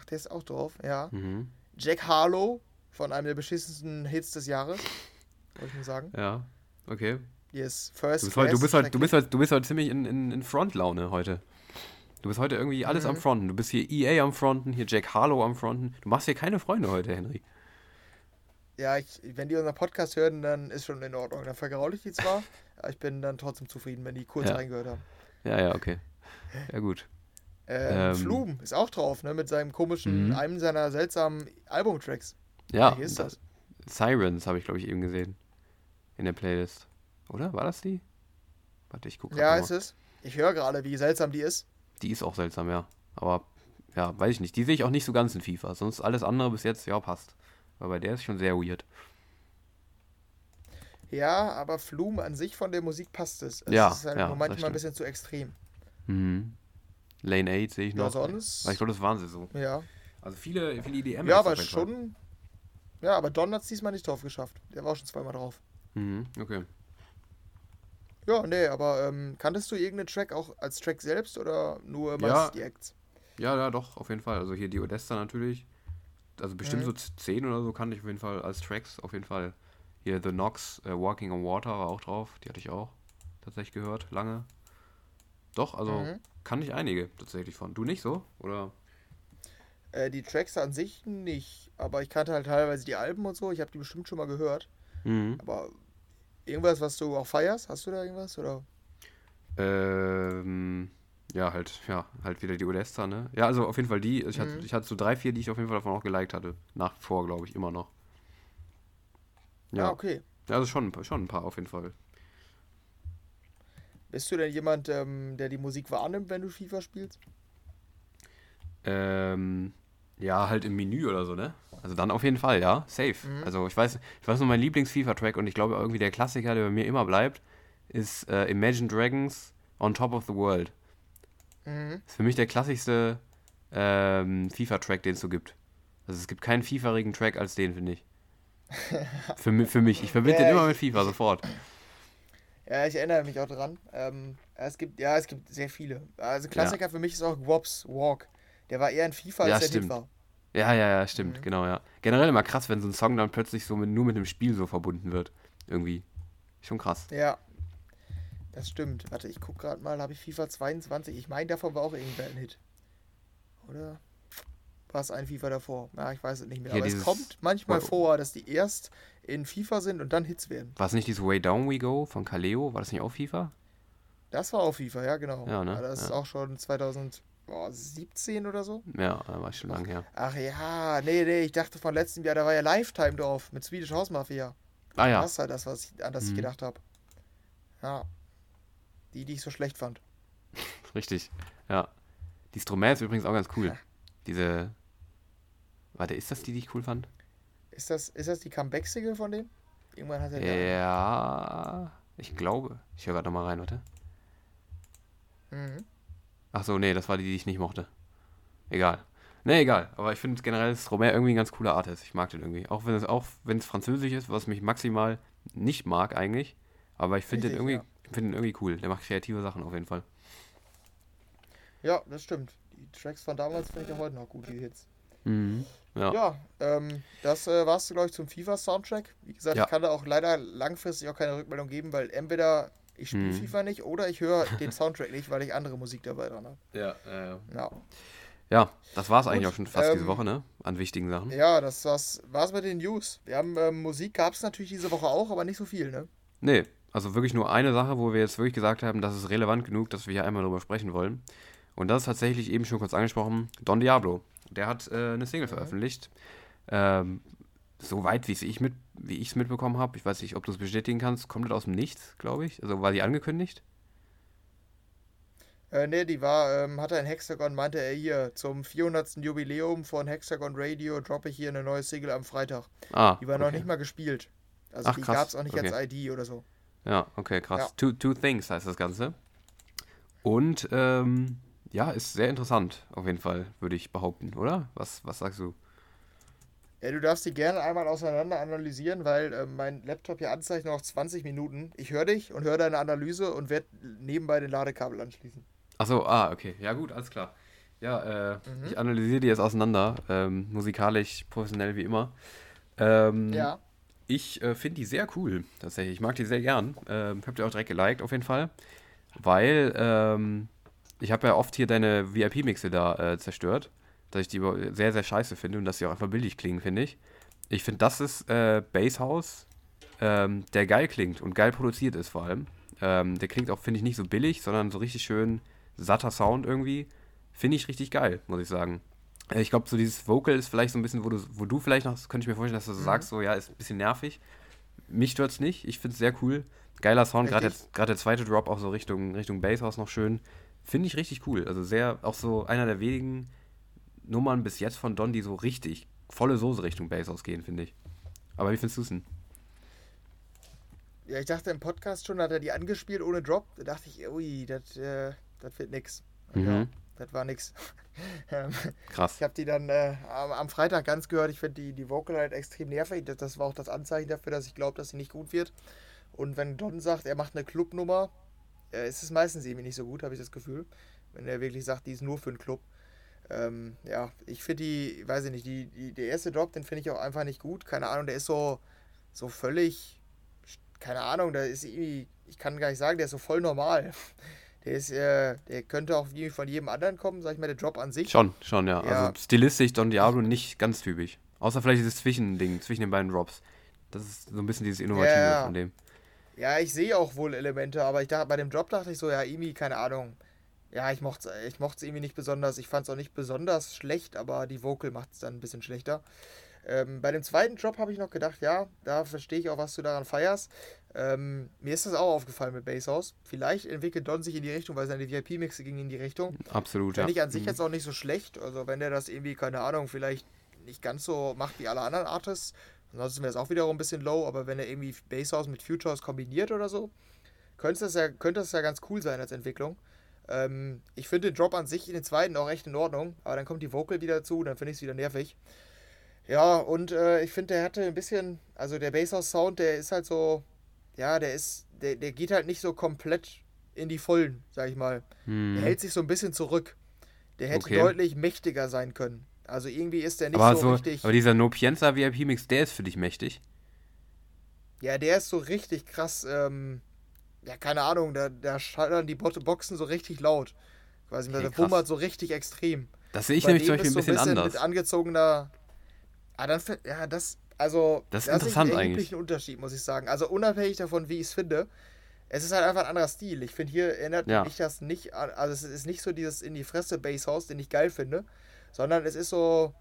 Speaker 2: Ach, der ist auch drauf, ja.
Speaker 1: Mhm.
Speaker 2: Jack Harlow von einem der beschissensten Hits des Jahres. Wollte ich mal sagen.
Speaker 1: Ja, okay.
Speaker 2: Ist First
Speaker 1: Du bist, heute, du, bist heute, du, bist heute, du bist heute ziemlich in, in, in Frontlaune heute. Du bist heute irgendwie alles
Speaker 2: Mhm.
Speaker 1: am Fronten. Du bist hier EA am Fronten, hier Jack Harlow am Fronten. Du machst hier keine Freunde heute, Henry.
Speaker 2: Ja, ich, wenn die unseren Podcast hören, dann ist schon in Ordnung. Dann vergraule ich die zwar, aber ich bin dann trotzdem zufrieden, wenn die kurz
Speaker 1: Ja.
Speaker 2: reingehört haben.
Speaker 1: Ja, ja, okay. Ja, gut.
Speaker 2: Ähm,
Speaker 1: Ähm.
Speaker 2: Flum ist auch drauf, ne? Mit seinem komischen,
Speaker 1: Mhm.
Speaker 2: einem seiner seltsamen Albumtracks.
Speaker 1: Ja,
Speaker 2: Welche ist
Speaker 1: da-
Speaker 2: das?
Speaker 1: Sirens habe ich, glaube ich, eben gesehen. In der Playlist. Oder? War das die? Warte, ich gucke
Speaker 2: Ja,
Speaker 1: mal.
Speaker 2: ist es. Ich höre gerade, wie seltsam die ist.
Speaker 1: Die ist auch seltsam, ja. Aber, ja, weiß ich nicht. Die sehe ich auch nicht so ganz in FIFA. Sonst alles andere bis jetzt, ja, passt. Aber der ist schon sehr weird.
Speaker 2: Ja, aber Flum an sich von der Musik passt es. es
Speaker 1: Ja,
Speaker 2: ist halt
Speaker 1: ja,
Speaker 2: nur manchmal ein bisschen zu extrem.
Speaker 1: Mhm. Lane 8 sehe ich
Speaker 2: Ja,
Speaker 1: noch.
Speaker 2: sonst.
Speaker 1: Aber ich glaube, das waren sie so.
Speaker 2: Ja,
Speaker 1: Also viele, viele EDM.
Speaker 2: ja aber schon. Ja, aber Don hat es diesmal nicht drauf geschafft. Der war auch schon zweimal drauf.
Speaker 1: Mhm, okay.
Speaker 2: Ja, nee, aber ähm, kanntest du irgendeinen Track auch als Track selbst oder nur meistens
Speaker 1: Ja.
Speaker 2: die Acts?
Speaker 1: Ja, ja, doch, auf jeden Fall. Also hier die Odessa natürlich. Also bestimmt
Speaker 2: Mhm.
Speaker 1: so 10 oder so kannte ich auf jeden Fall als Tracks, auf jeden Fall. Hier The Knox, äh, Walking on Water war auch drauf. Die hatte ich auch tatsächlich gehört, lange. Doch, also
Speaker 2: Mhm.
Speaker 1: kannte ich einige tatsächlich von. Du nicht so? Oder?
Speaker 2: Äh, die Tracks an sich nicht, aber ich kannte halt teilweise die Alben und so. Ich habe die bestimmt schon mal gehört.
Speaker 1: Mhm.
Speaker 2: Aber irgendwas, was du auch feierst, hast du da irgendwas? Oder?
Speaker 1: Ähm, ja, halt, ja, halt wieder die Odessa, ne? Ja, also auf jeden Fall die. Ich, hatte,
Speaker 2: Mhm.
Speaker 1: ich hatte so drei, vier, die ich auf jeden Fall davon auch geliked hatte. Nach wie vor, glaube ich, immer noch. Ja,
Speaker 2: Ah, okay.
Speaker 1: ja also schon, schon ein paar auf jeden Fall.
Speaker 2: Bist du denn jemand, ähm, der die Musik wahrnimmt, wenn du FIFA spielst?
Speaker 1: Ähm, ja, halt im Menü oder so, ne? Also dann auf jeden Fall, ja, safe.
Speaker 2: Mhm.
Speaker 1: Also ich weiß, ich weiß nur mein Lieblings-FIFA-Track und ich glaube irgendwie der Klassiker, der bei mir immer bleibt, ist äh, Imagine Dragons On Top of the World.
Speaker 2: Mhm.
Speaker 1: Ist für mich der klassischste ähm, FIFA-Track, den es so gibt. Also es gibt keinen FIFA-rigen Track als den, finde ich. für, für mich. Ich verbinde
Speaker 2: Ja,
Speaker 1: den immer mit FIFA, sofort.
Speaker 2: Ja, ich erinnere mich auch dran. Ähm, es gibt, ja, es gibt sehr viele. Also Klassiker für mich ist auch Wops Walk. Der war eher ein FIFA,
Speaker 1: Ja,
Speaker 2: als der
Speaker 1: stimmt.
Speaker 2: Hit war.
Speaker 1: Ja, ja, ja, stimmt,
Speaker 2: Mhm.
Speaker 1: genau, ja. Generell immer krass, wenn so ein Song dann plötzlich so mit, nur mit einem Spiel so verbunden wird. Irgendwie. Schon krass.
Speaker 2: Ja. Das stimmt. Warte, ich guck gerade mal, habe ich FIFA 22? Ich meine, davon war auch irgendwer ein Hit. Oder? War es ein FIFA davor? Ja, ich weiß es nicht mehr.
Speaker 1: Hier
Speaker 2: Aber es kommt manchmal vor, dass die erst in FIFA sind und dann Hits werden.
Speaker 1: War es nicht dieses Way Down We Go von Kaleo? War das nicht auch FIFA?
Speaker 2: Das war auch FIFA, ja, genau.
Speaker 1: Ja, ne?
Speaker 2: Das ist
Speaker 1: Ja.
Speaker 2: auch schon 2017 oder so.
Speaker 1: Ja, war schon lange her.
Speaker 2: Ach ja, nee, nee, ich dachte von letztem Jahr, da war ja Lifetime drauf mit Swedish House Mafia.
Speaker 1: Ah ja.
Speaker 2: Das ist halt das, was ich, an das ich
Speaker 1: Mhm.
Speaker 2: gedacht habe. Ja. Die, die ich so schlecht fand.
Speaker 1: Richtig. Ja. Die Stromae ist übrigens auch ganz cool.
Speaker 2: Ja.
Speaker 1: Diese. Warte, ist das die, die ich cool fand?
Speaker 2: Ist das, ist das die Comeback-Single von dem? Irgendwann hat er
Speaker 1: Ja. Ich glaube. Ich höre gerade nochmal rein, warte.
Speaker 2: Mhm.
Speaker 1: Ach so, nee, das war die, die ich nicht mochte. Egal. Nee, egal. Aber ich finde generell Stromae irgendwie ein ganz cooler Artist. Ich mag den irgendwie. Auch wenn es auch wenn es französisch ist, was mich maximal nicht mag eigentlich. Aber ich finde den irgendwie, ich finde den irgendwie cool. Der macht kreative Sachen auf jeden Fall.
Speaker 2: Ja, das stimmt. Die Tracks von damals finde ich auch heute noch gut, die Hits.
Speaker 1: Mhm. Ja.
Speaker 2: Ja, ähm, das äh, war's, glaube ich, zum FIFA-Soundtrack. Wie gesagt,
Speaker 1: Ja.
Speaker 2: ich kann da auch leider langfristig auch keine Rückmeldung geben, weil entweder ich spiele
Speaker 1: Mhm.
Speaker 2: FIFA nicht oder ich höre den Soundtrack nicht, weil ich andere Musik dabei dran habe.
Speaker 1: Ja, äh,
Speaker 2: Ja.
Speaker 1: ja, das war es eigentlich
Speaker 2: Gut,
Speaker 1: auch schon fast diese
Speaker 2: ähm,
Speaker 1: Woche, ne? An wichtigen Sachen.
Speaker 2: ja, das war's, war's mit den News. Wir haben ähm, Musik gab es natürlich diese Woche auch, aber nicht so viel, ne?
Speaker 1: Nee, also wirklich nur eine Sache, wo wir jetzt wirklich gesagt haben, das ist relevant genug, dass wir hier einmal drüber sprechen wollen. Und das ist tatsächlich eben schon kurz angesprochen, Don Diablo. Der hat äh, eine Single veröffentlicht. Ähm, soweit wie ich mit, wie ich es mitbekommen habe, ich weiß nicht, ob du es bestätigen kannst, kommt das aus dem Nichts, glaube ich. Also war die angekündigt?
Speaker 2: Äh, nee, die war, ähm, hat er in Hexagon, meinte er hier, zum 400. Jubiläum von Hexagon Radio droppe ich hier eine neue Single am Freitag.
Speaker 1: Ah,
Speaker 2: Die war noch
Speaker 1: okay.
Speaker 2: nicht mal gespielt. Also
Speaker 1: Ach,
Speaker 2: die gab es auch nicht
Speaker 1: okay.
Speaker 2: als ID oder so.
Speaker 1: Ja, okay, krass.
Speaker 2: Ja.
Speaker 1: Two, two Things heißt das Ganze. Und ähm, ja, ist sehr interessant, auf jeden Fall, würde ich behaupten, oder? Was, was sagst du?
Speaker 2: Ja, du darfst die gerne einmal auseinander analysieren, weil ähm, mein Laptop hier anzeigt noch 20 Minuten. Ich höre dich und höre deine Analyse und werde nebenbei den Ladekabel anschließen.
Speaker 1: Achso, ah, okay. Ja, gut, alles klar. Ja, äh,
Speaker 2: Mhm.
Speaker 1: ich analysiere die jetzt auseinander, ähm, musikalisch, professionell wie immer. Ähm,
Speaker 2: Ja.
Speaker 1: Ich äh, finde die sehr cool, tatsächlich. Ich mag die sehr gern. Ähm, hab die auch direkt geliked, auf jeden Fall. Weil, ähm, ich habe ja oft hier deine VIP-Mixe da äh, zerstört, dass ich die sehr, sehr scheiße finde und dass sie auch einfach billig klingen, finde ich. Ich finde, das ist äh, Basshouse, ähm, der geil klingt und geil produziert ist vor allem. Ähm, der klingt auch, finde ich, nicht so billig, sondern so richtig schön satter Sound irgendwie. Finde ich richtig geil, muss ich sagen. Äh, Ich glaube, so dieses Vocal ist vielleicht so ein bisschen, wo du, wo du vielleicht noch, könnte ich mir vorstellen, dass du so
Speaker 2: Mhm.
Speaker 1: sagst, so ja, ist ein bisschen nervig. Mich stört's nicht. Ich finde es sehr cool. Geiler Sound, gerade der, der zweite Drop auch so Richtung, Richtung Basshouse noch schön. Finde ich richtig cool. Also sehr, auch so einer der wenigen Nummern bis jetzt von Don, die so richtig volle Soße Richtung Basshouse gehen, finde ich. Aber wie findest du es denn?
Speaker 2: Ja, ich dachte im Podcast schon, hat er die angespielt ohne Drop. Da dachte ich, ui, das äh, das wird nix. Ja,
Speaker 1: Mhm.
Speaker 2: Das war nix. Ähm,
Speaker 1: Krass.
Speaker 2: Ich habe die dann äh, am, Freitag ganz gehört. Ich finde die, die Vocal halt extrem nervig. Das, das war auch das Anzeichen dafür, dass ich glaube, dass sie nicht gut wird. Und wenn Don sagt, er macht eine Clubnummer, äh, ist es meistens irgendwie nicht so gut, habe ich das Gefühl. Wenn er wirklich sagt, die ist nur für einen Club. Ähm, ja, ich finde die, weiß ich nicht, die, die, der erste Drop, den finde ich auch einfach nicht gut. Keine Ahnung, der ist so, so völlig, keine Ahnung, da ist irgendwie, ich kann gar nicht sagen, der ist so voll normal. Der ist, äh, der könnte auch von jedem anderen kommen, sag ich mal, der Drop an sich.
Speaker 1: Schon, schon, ja.
Speaker 2: Ja.
Speaker 1: Also stilistisch Don Diablo nicht ganz typisch. Außer vielleicht dieses Zwischending, zwischen den beiden Drops. Das ist so ein bisschen dieses Innovative
Speaker 2: Ja.
Speaker 1: von dem.
Speaker 2: Ja, ich sehe auch wohl Elemente, aber ich dachte, bei dem Drop dachte ich so, ja, irgendwie, keine Ahnung. Ja, ich mochte es ich mocht's irgendwie nicht besonders. Ich fand es auch nicht besonders schlecht, aber die Vocal macht es dann ein bisschen schlechter. Ähm, bei dem zweiten Drop habe ich noch gedacht, ja, da verstehe ich auch, was du daran feierst. Ähm, mir ist das auch aufgefallen mit Basshouse. Vielleicht entwickelt Don sich in die Richtung, weil seine VIP-Mixe gingen in die Richtung.
Speaker 1: Absolut, ja.
Speaker 2: Finde ich an sich
Speaker 1: Mhm.
Speaker 2: jetzt auch nicht so schlecht. Also wenn der das irgendwie, keine Ahnung, vielleicht nicht ganz so macht wie alle anderen Artists. Ansonsten wäre es auch wiederum ein bisschen low, aber wenn er irgendwie Basshouse mit Futures kombiniert oder so, könnte das ja, könnte das ja ganz cool sein als Entwicklung. Ähm, ich finde den Drop an sich in den zweiten auch echt in Ordnung, aber dann kommt die Vocal wieder dazu, dann finde ich es wieder nervig. Ja, und äh, ich finde, der hatte ein bisschen, also der Basshouse-Sound, der ist halt so, ja, der ist, der, der geht halt nicht so komplett in die Vollen, sag ich mal. Der
Speaker 1: Mhm.
Speaker 2: hält sich so ein bisschen zurück. Der hätte
Speaker 1: Okay.
Speaker 2: deutlich mächtiger sein können. Also irgendwie ist der nicht
Speaker 1: aber,
Speaker 2: so,
Speaker 1: so
Speaker 2: richtig.
Speaker 1: aber dieser No Pienza VIP-Mix, der ist für dich mächtig.
Speaker 2: Ja, der ist so richtig krass, ähm, ja, keine Ahnung, da, da schallern die Boxen so richtig laut. Quasi,
Speaker 1: Okay,
Speaker 2: der
Speaker 1: krass.
Speaker 2: wummert so richtig extrem.
Speaker 1: Das sehe ich
Speaker 2: Bei
Speaker 1: nämlich zum Beispiel ein
Speaker 2: ist so
Speaker 1: bisschen, anders.
Speaker 2: Mit angezogener. Ah, dann, ja, das, also.
Speaker 1: Das ist
Speaker 2: da sehe ich
Speaker 1: interessant
Speaker 2: einen
Speaker 1: eigentlich.
Speaker 2: erheblichen Unterschied, muss ich sagen. Also, unabhängig davon, wie ich es finde, es ist halt einfach ein anderer Stil. Ich finde, hier erinnert
Speaker 1: Ja.
Speaker 2: mich das nicht an. Also, es ist nicht so dieses in die Fresse Basshouse, den ich geil finde, sondern es ist so.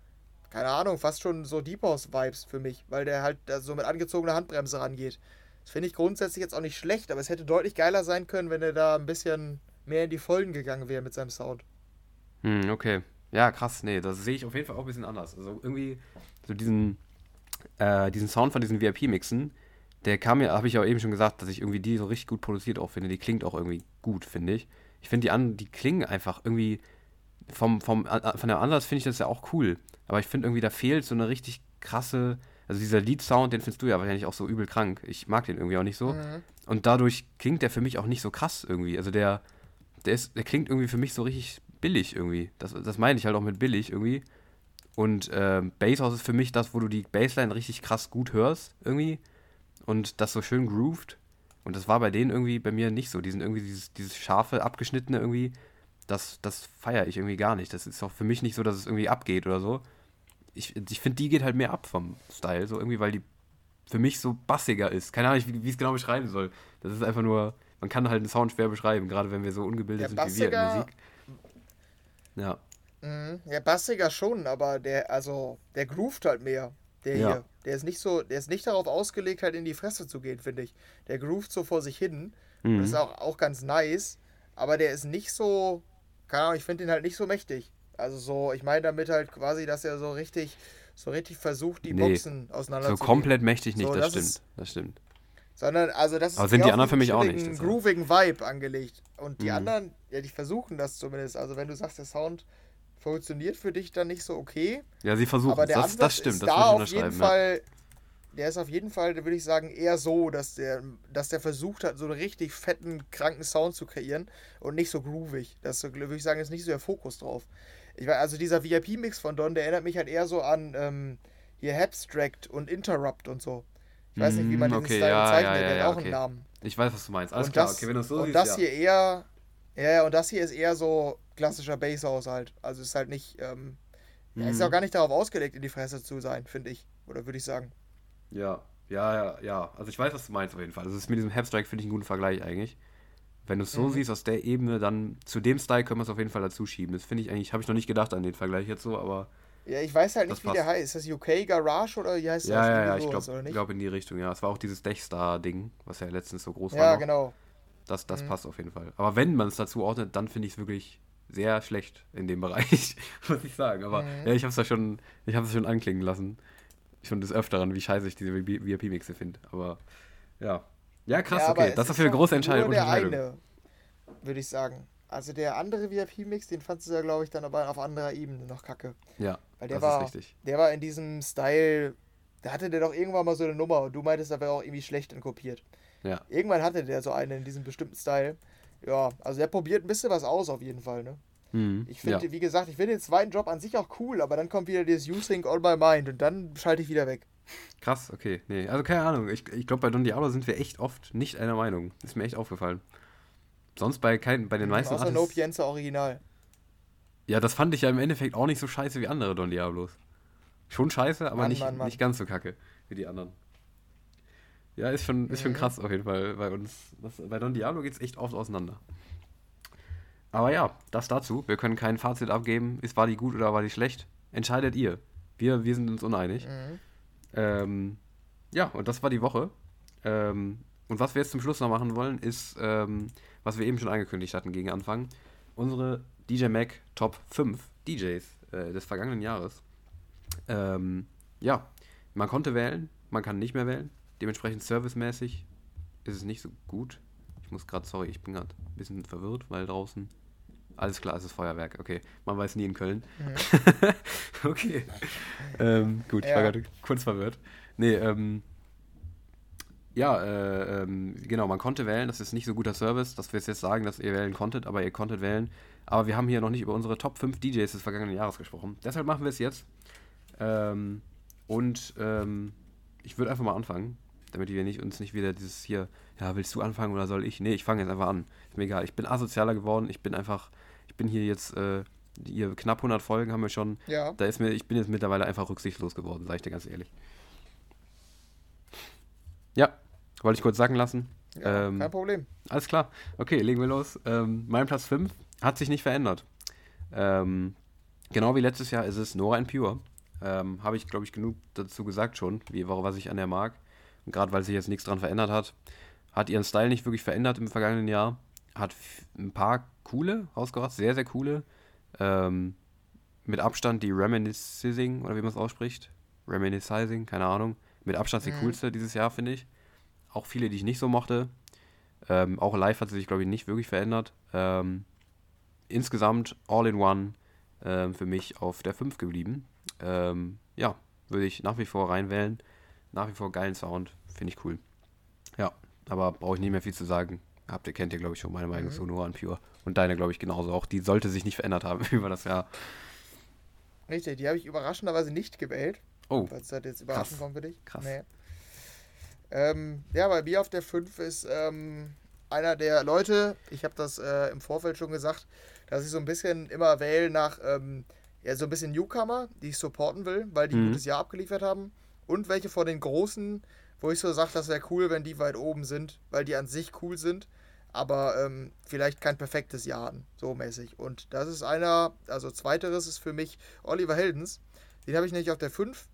Speaker 2: Keine Ahnung, fast schon so Deep House-Vibes für mich, weil der halt da so mit angezogener Handbremse rangeht. Das finde ich grundsätzlich jetzt auch nicht schlecht, aber es hätte deutlich geiler sein können, wenn er da ein bisschen mehr in die Vollen gegangen wäre mit seinem Sound.
Speaker 1: Hm, okay. Ja, krass. Nee, das sehe ich auf jeden Fall auch ein bisschen anders. Also irgendwie so diesen, äh, diesen Sound von diesen VIP-Mixen, der kam mir, habe ich ja eben schon gesagt, dass ich irgendwie die so richtig gut produziert auch finde. Die klingt auch irgendwie gut, finde ich. Ich finde die an, die klingen einfach irgendwie vom, vom, a- von der Ansatz finde ich das ja auch cool. Aber ich finde irgendwie, da fehlt so eine richtig krasse, also dieser Lead-Sound, den findest du ja wahrscheinlich auch so übel krank. Ich mag den irgendwie auch nicht so.
Speaker 2: Mhm.
Speaker 1: Und dadurch klingt der für mich auch nicht so krass irgendwie. Also der, der ist, der klingt irgendwie für mich so richtig billig irgendwie. Das, das meine ich halt auch mit billig irgendwie. Und ähm, Basshouse ist für mich das, wo du die Bassline richtig krass gut hörst irgendwie. Und das so schön grooved. Und das war bei denen irgendwie bei mir nicht so. Die sind irgendwie dieses, dieses scharfe, abgeschnittene irgendwie. Das, das feiere ich irgendwie gar nicht. Das ist auch für mich nicht so, dass es irgendwie abgeht oder so. Ich, ich finde, die geht halt mehr ab vom Style, so irgendwie, weil die für mich so bassiger ist. Keine Ahnung, wie ich es genau beschreiben soll. Das ist einfach nur, man kann halt einen Sound schwer beschreiben, gerade wenn wir so ungebildet
Speaker 2: Der
Speaker 1: sind wie wir in Musik. Ja,
Speaker 2: Mhm. Ja, bassiger schon, aber der, also, der groovt halt mehr. Der
Speaker 1: Ja.
Speaker 2: hier. Der ist nicht so, der ist nicht darauf ausgelegt, halt in die Fresse zu gehen, finde ich. Der groovt so vor sich hin.
Speaker 1: Mhm.
Speaker 2: ist auch, auch ganz nice. Aber der ist nicht so, keine Ahnung, ich finde den halt nicht so mächtig. Also so, ich meine damit halt quasi, dass er so richtig, so richtig versucht, die
Speaker 1: Nee.
Speaker 2: Boxen auseinander
Speaker 1: so komplett mächtig nicht,
Speaker 2: So,
Speaker 1: das,
Speaker 2: das
Speaker 1: stimmt.
Speaker 2: ist-
Speaker 1: Das stimmt.
Speaker 2: Sondern, also das ist
Speaker 1: Aber sind die anderen für
Speaker 2: einen
Speaker 1: mich auch nicht, deshalb.
Speaker 2: groovigen Vibe angelegt. Und die
Speaker 1: Mhm.
Speaker 2: anderen, ja, die versuchen das zumindest. Also wenn du sagst, der Sound funktioniert für dich dann nicht so okay,
Speaker 1: Ja, sie versuchen
Speaker 2: aber der
Speaker 1: Das,
Speaker 2: Ansatz
Speaker 1: das stimmt,
Speaker 2: ist
Speaker 1: das
Speaker 2: da auf jeden.
Speaker 1: Ja.
Speaker 2: Fall, der ist auf jeden Fall, würde ich sagen, eher so, dass der, dass der versucht hat, so einen richtig fetten, kranken Sound zu kreieren und nicht so groovig. Das würde ich sagen, ist nicht so der Fokus drauf. Ich weiß, also dieser VIP-Mix von Don, der erinnert mich halt eher so an ähm, hier Abstract und Interrupt und so. Ich weiß nicht, wie man
Speaker 1: Mm,
Speaker 2: diesen
Speaker 1: okay,
Speaker 2: Style
Speaker 1: ja,
Speaker 2: bezeichnet,
Speaker 1: ja,
Speaker 2: der
Speaker 1: ja,
Speaker 2: hat
Speaker 1: ja,
Speaker 2: auch
Speaker 1: okay.
Speaker 2: einen Namen.
Speaker 1: Ich weiß, was du meinst. Alles
Speaker 2: und
Speaker 1: klar,
Speaker 2: das,
Speaker 1: okay, wenn du so
Speaker 2: und
Speaker 1: siehst,
Speaker 2: das
Speaker 1: ja.
Speaker 2: hier eher, ja, ja, und das hier ist eher so klassischer Bass-Haushalt. Also ist halt nicht, ähm, ja, ist
Speaker 1: Mhm.
Speaker 2: auch gar nicht darauf ausgelegt, in die Fresse zu sein, finde ich. Oder würde ich sagen.
Speaker 1: Ja, ja, ja, ja. Also ich weiß, was du meinst auf jeden Fall. Also das mit diesem Hapstrike finde ich einen guten Vergleich eigentlich. Wenn du es so
Speaker 2: Mhm.
Speaker 1: siehst aus der Ebene, dann zu dem Style können wir es auf jeden Fall dazu schieben. Das finde ich eigentlich, habe ich noch nicht gedacht an den Vergleich jetzt so, aber
Speaker 2: Ja, ich weiß halt nicht, wie der heißt. Ist das UK Garage oder wie heißt
Speaker 1: ja,
Speaker 2: das?
Speaker 1: ja, ja, ich glaube glaub in die Richtung, ja. Es war auch dieses Dechstar-Ding, was ja letztens so groß war.
Speaker 2: Ja, genau.
Speaker 1: Das, das
Speaker 2: Mhm.
Speaker 1: passt auf jeden Fall. Aber wenn man es dazu ordnet, dann finde ich es wirklich sehr schlecht in dem Bereich, muss ich sagen. Aber
Speaker 2: Mhm.
Speaker 1: ja, ich habe es ja schon, ich habe es schon anklingen lassen. Schon des Öfteren, wie scheiße ich diese VIP-Mixe finde. Aber ja. Ja, krass,
Speaker 2: ja,
Speaker 1: okay. Das ist für eine große Entscheidung.
Speaker 2: Nur der eine, würde ich sagen. Also der andere VIP-Mix, den fandst du ja, glaube ich, dann aber auf anderer Ebene noch kacke.
Speaker 1: Ja,
Speaker 2: Weil der
Speaker 1: das
Speaker 2: war,
Speaker 1: ist richtig.
Speaker 2: der war in diesem Style, da hatte der doch irgendwann mal so eine Nummer und du meintest, da wäre auch irgendwie schlecht dann kopiert.
Speaker 1: Ja.
Speaker 2: Irgendwann hatte der so eine in diesem bestimmten Style. Ja, also der probiert ein bisschen was aus auf jeden Fall, ne?
Speaker 1: Mhm.
Speaker 2: Ich finde,
Speaker 1: ja.
Speaker 2: wie gesagt, ich finde den zweiten Job an sich auch cool, aber dann kommt wieder dieses You Think on My Mind und dann schalte ich wieder weg.
Speaker 1: Krass, okay. Nee, also keine Ahnung. Ich, ich glaube, bei Don Diablo sind wir echt oft nicht einer Meinung. Ist mir echt aufgefallen. Sonst bei, kein, bei den meisten
Speaker 2: Außer
Speaker 1: Artists-
Speaker 2: Pienza Original.
Speaker 1: Ja, das fand ich ja im Endeffekt auch nicht so scheiße wie andere Don Diablos. Schon scheiße, aber
Speaker 2: Mann,
Speaker 1: nicht,
Speaker 2: Mann, Mann.
Speaker 1: nicht ganz so kacke wie die anderen. Ja, ist schon, ist schon krass auf jeden Fall bei uns. Das, bei Don Diablo geht es echt oft auseinander. Aber ja, das dazu. Wir können kein Fazit abgeben. Ist, war die gut oder war die schlecht? Entscheidet ihr. Wir, wir sind uns uneinig.
Speaker 2: Mhm.
Speaker 1: Ähm, ja, und das war die Woche. Ähm, und was wir jetzt zum Schluss noch machen wollen, ist, ähm, was wir eben schon angekündigt hatten gegen Anfang, unsere DJ Mac Top 5 DJs äh, des vergangenen Jahres. Ähm, ja, man konnte wählen, man kann nicht mehr wählen. Dementsprechend servicemäßig ist es nicht so gut. Ich muss gerade, sorry, ich bin gerade ein bisschen verwirrt, weil draußen. Alles klar, es ist Feuerwerk. Okay, man weiß nie in Köln. okay. Ähm, gut, ich war
Speaker 2: Ja.
Speaker 1: gerade kurz verwirrt. Nee, ähm. Ja, äh, ähm, genau, man konnte wählen. Das ist nicht so guter Service, dass wir es jetzt sagen, dass ihr wählen konntet, aber ihr konntet wählen. Aber wir haben hier noch nicht über unsere Top 5 DJs des vergangenen Jahres gesprochen. Deshalb machen wir es jetzt. Ähm, und ähm, ich würde einfach mal anfangen, damit wir nicht, uns nicht wieder dieses hier, ja, willst du anfangen oder soll ich? Nee, ich fange jetzt einfach an. Ist mir egal. Ich bin asozialer geworden. Ich bin einfach, ich bin hier jetzt, äh, hier knapp 100 Folgen haben wir schon.
Speaker 2: Ja.
Speaker 1: Da ist mir, ich bin jetzt mittlerweile einfach rücksichtslos geworden, sage ich dir ganz ehrlich. Ja, wollte ich kurz sagen lassen.
Speaker 2: Ja,
Speaker 1: Ähm,
Speaker 2: kein Problem.
Speaker 1: Alles klar. Okay, legen wir los. Ähm, mein Platz 5 hat sich nicht verändert. Ähm, genau wie letztes Jahr ist es Nora and Pure. Ähm, Habe ich, glaube ich, genug dazu gesagt schon, wie, was ich an der mag. Gerade weil sich jetzt nichts dran verändert hat. Hat ihren Style nicht wirklich verändert im vergangenen Jahr. Hat ein paar coole rausgebracht, sehr, sehr coole. Ähm, mit Abstand die Reminiscing, oder wie man es ausspricht. Reminiscing, keine Ahnung. Mit Abstand die
Speaker 2: Mhm.
Speaker 1: coolste dieses Jahr, finde ich. Auch viele, die ich nicht so mochte. Ähm, auch live hat sie sich, glaube ich, nicht wirklich verändert. Ähm, insgesamt All-in-One ähm, für mich auf der 5 geblieben. Ähm, ja, würde ich nach wie vor reinwählen. Nach wie vor geilen Sound. Finde ich cool. Ja, aber brauche ich nicht mehr viel zu sagen. Habt ihr, kennt ihr, glaube ich, schon meine Meinung
Speaker 2: Mhm.
Speaker 1: zu Nora und Pure. Und deine, glaube ich, genauso. Auch die sollte sich nicht verändert haben über das Jahr.
Speaker 2: Richtig, die habe ich überraschenderweise nicht gewählt.
Speaker 1: Oh,
Speaker 2: Falls das jetzt überraschend kommt für dich.
Speaker 1: Krass.
Speaker 2: Nee. Ähm, ja, bei mir auf der 5 ist ähm, einer der Leute, ich habe das äh, im Vorfeld schon gesagt, dass ich so ein bisschen immer wähle nach ähm, ja, so ein bisschen Newcomer, die ich supporten will, weil die ein
Speaker 1: Mhm.
Speaker 2: gutes Jahr abgeliefert haben. Und welche von den Großen, wo ich so sage, das wäre cool, wenn die weit oben sind, weil die an sich cool sind, aber ähm, vielleicht kein perfektes Jahr hatten, so mäßig. Und das ist einer, also zweiteres ist für mich Oliver Heldens. Den habe ich nämlich auf der 5.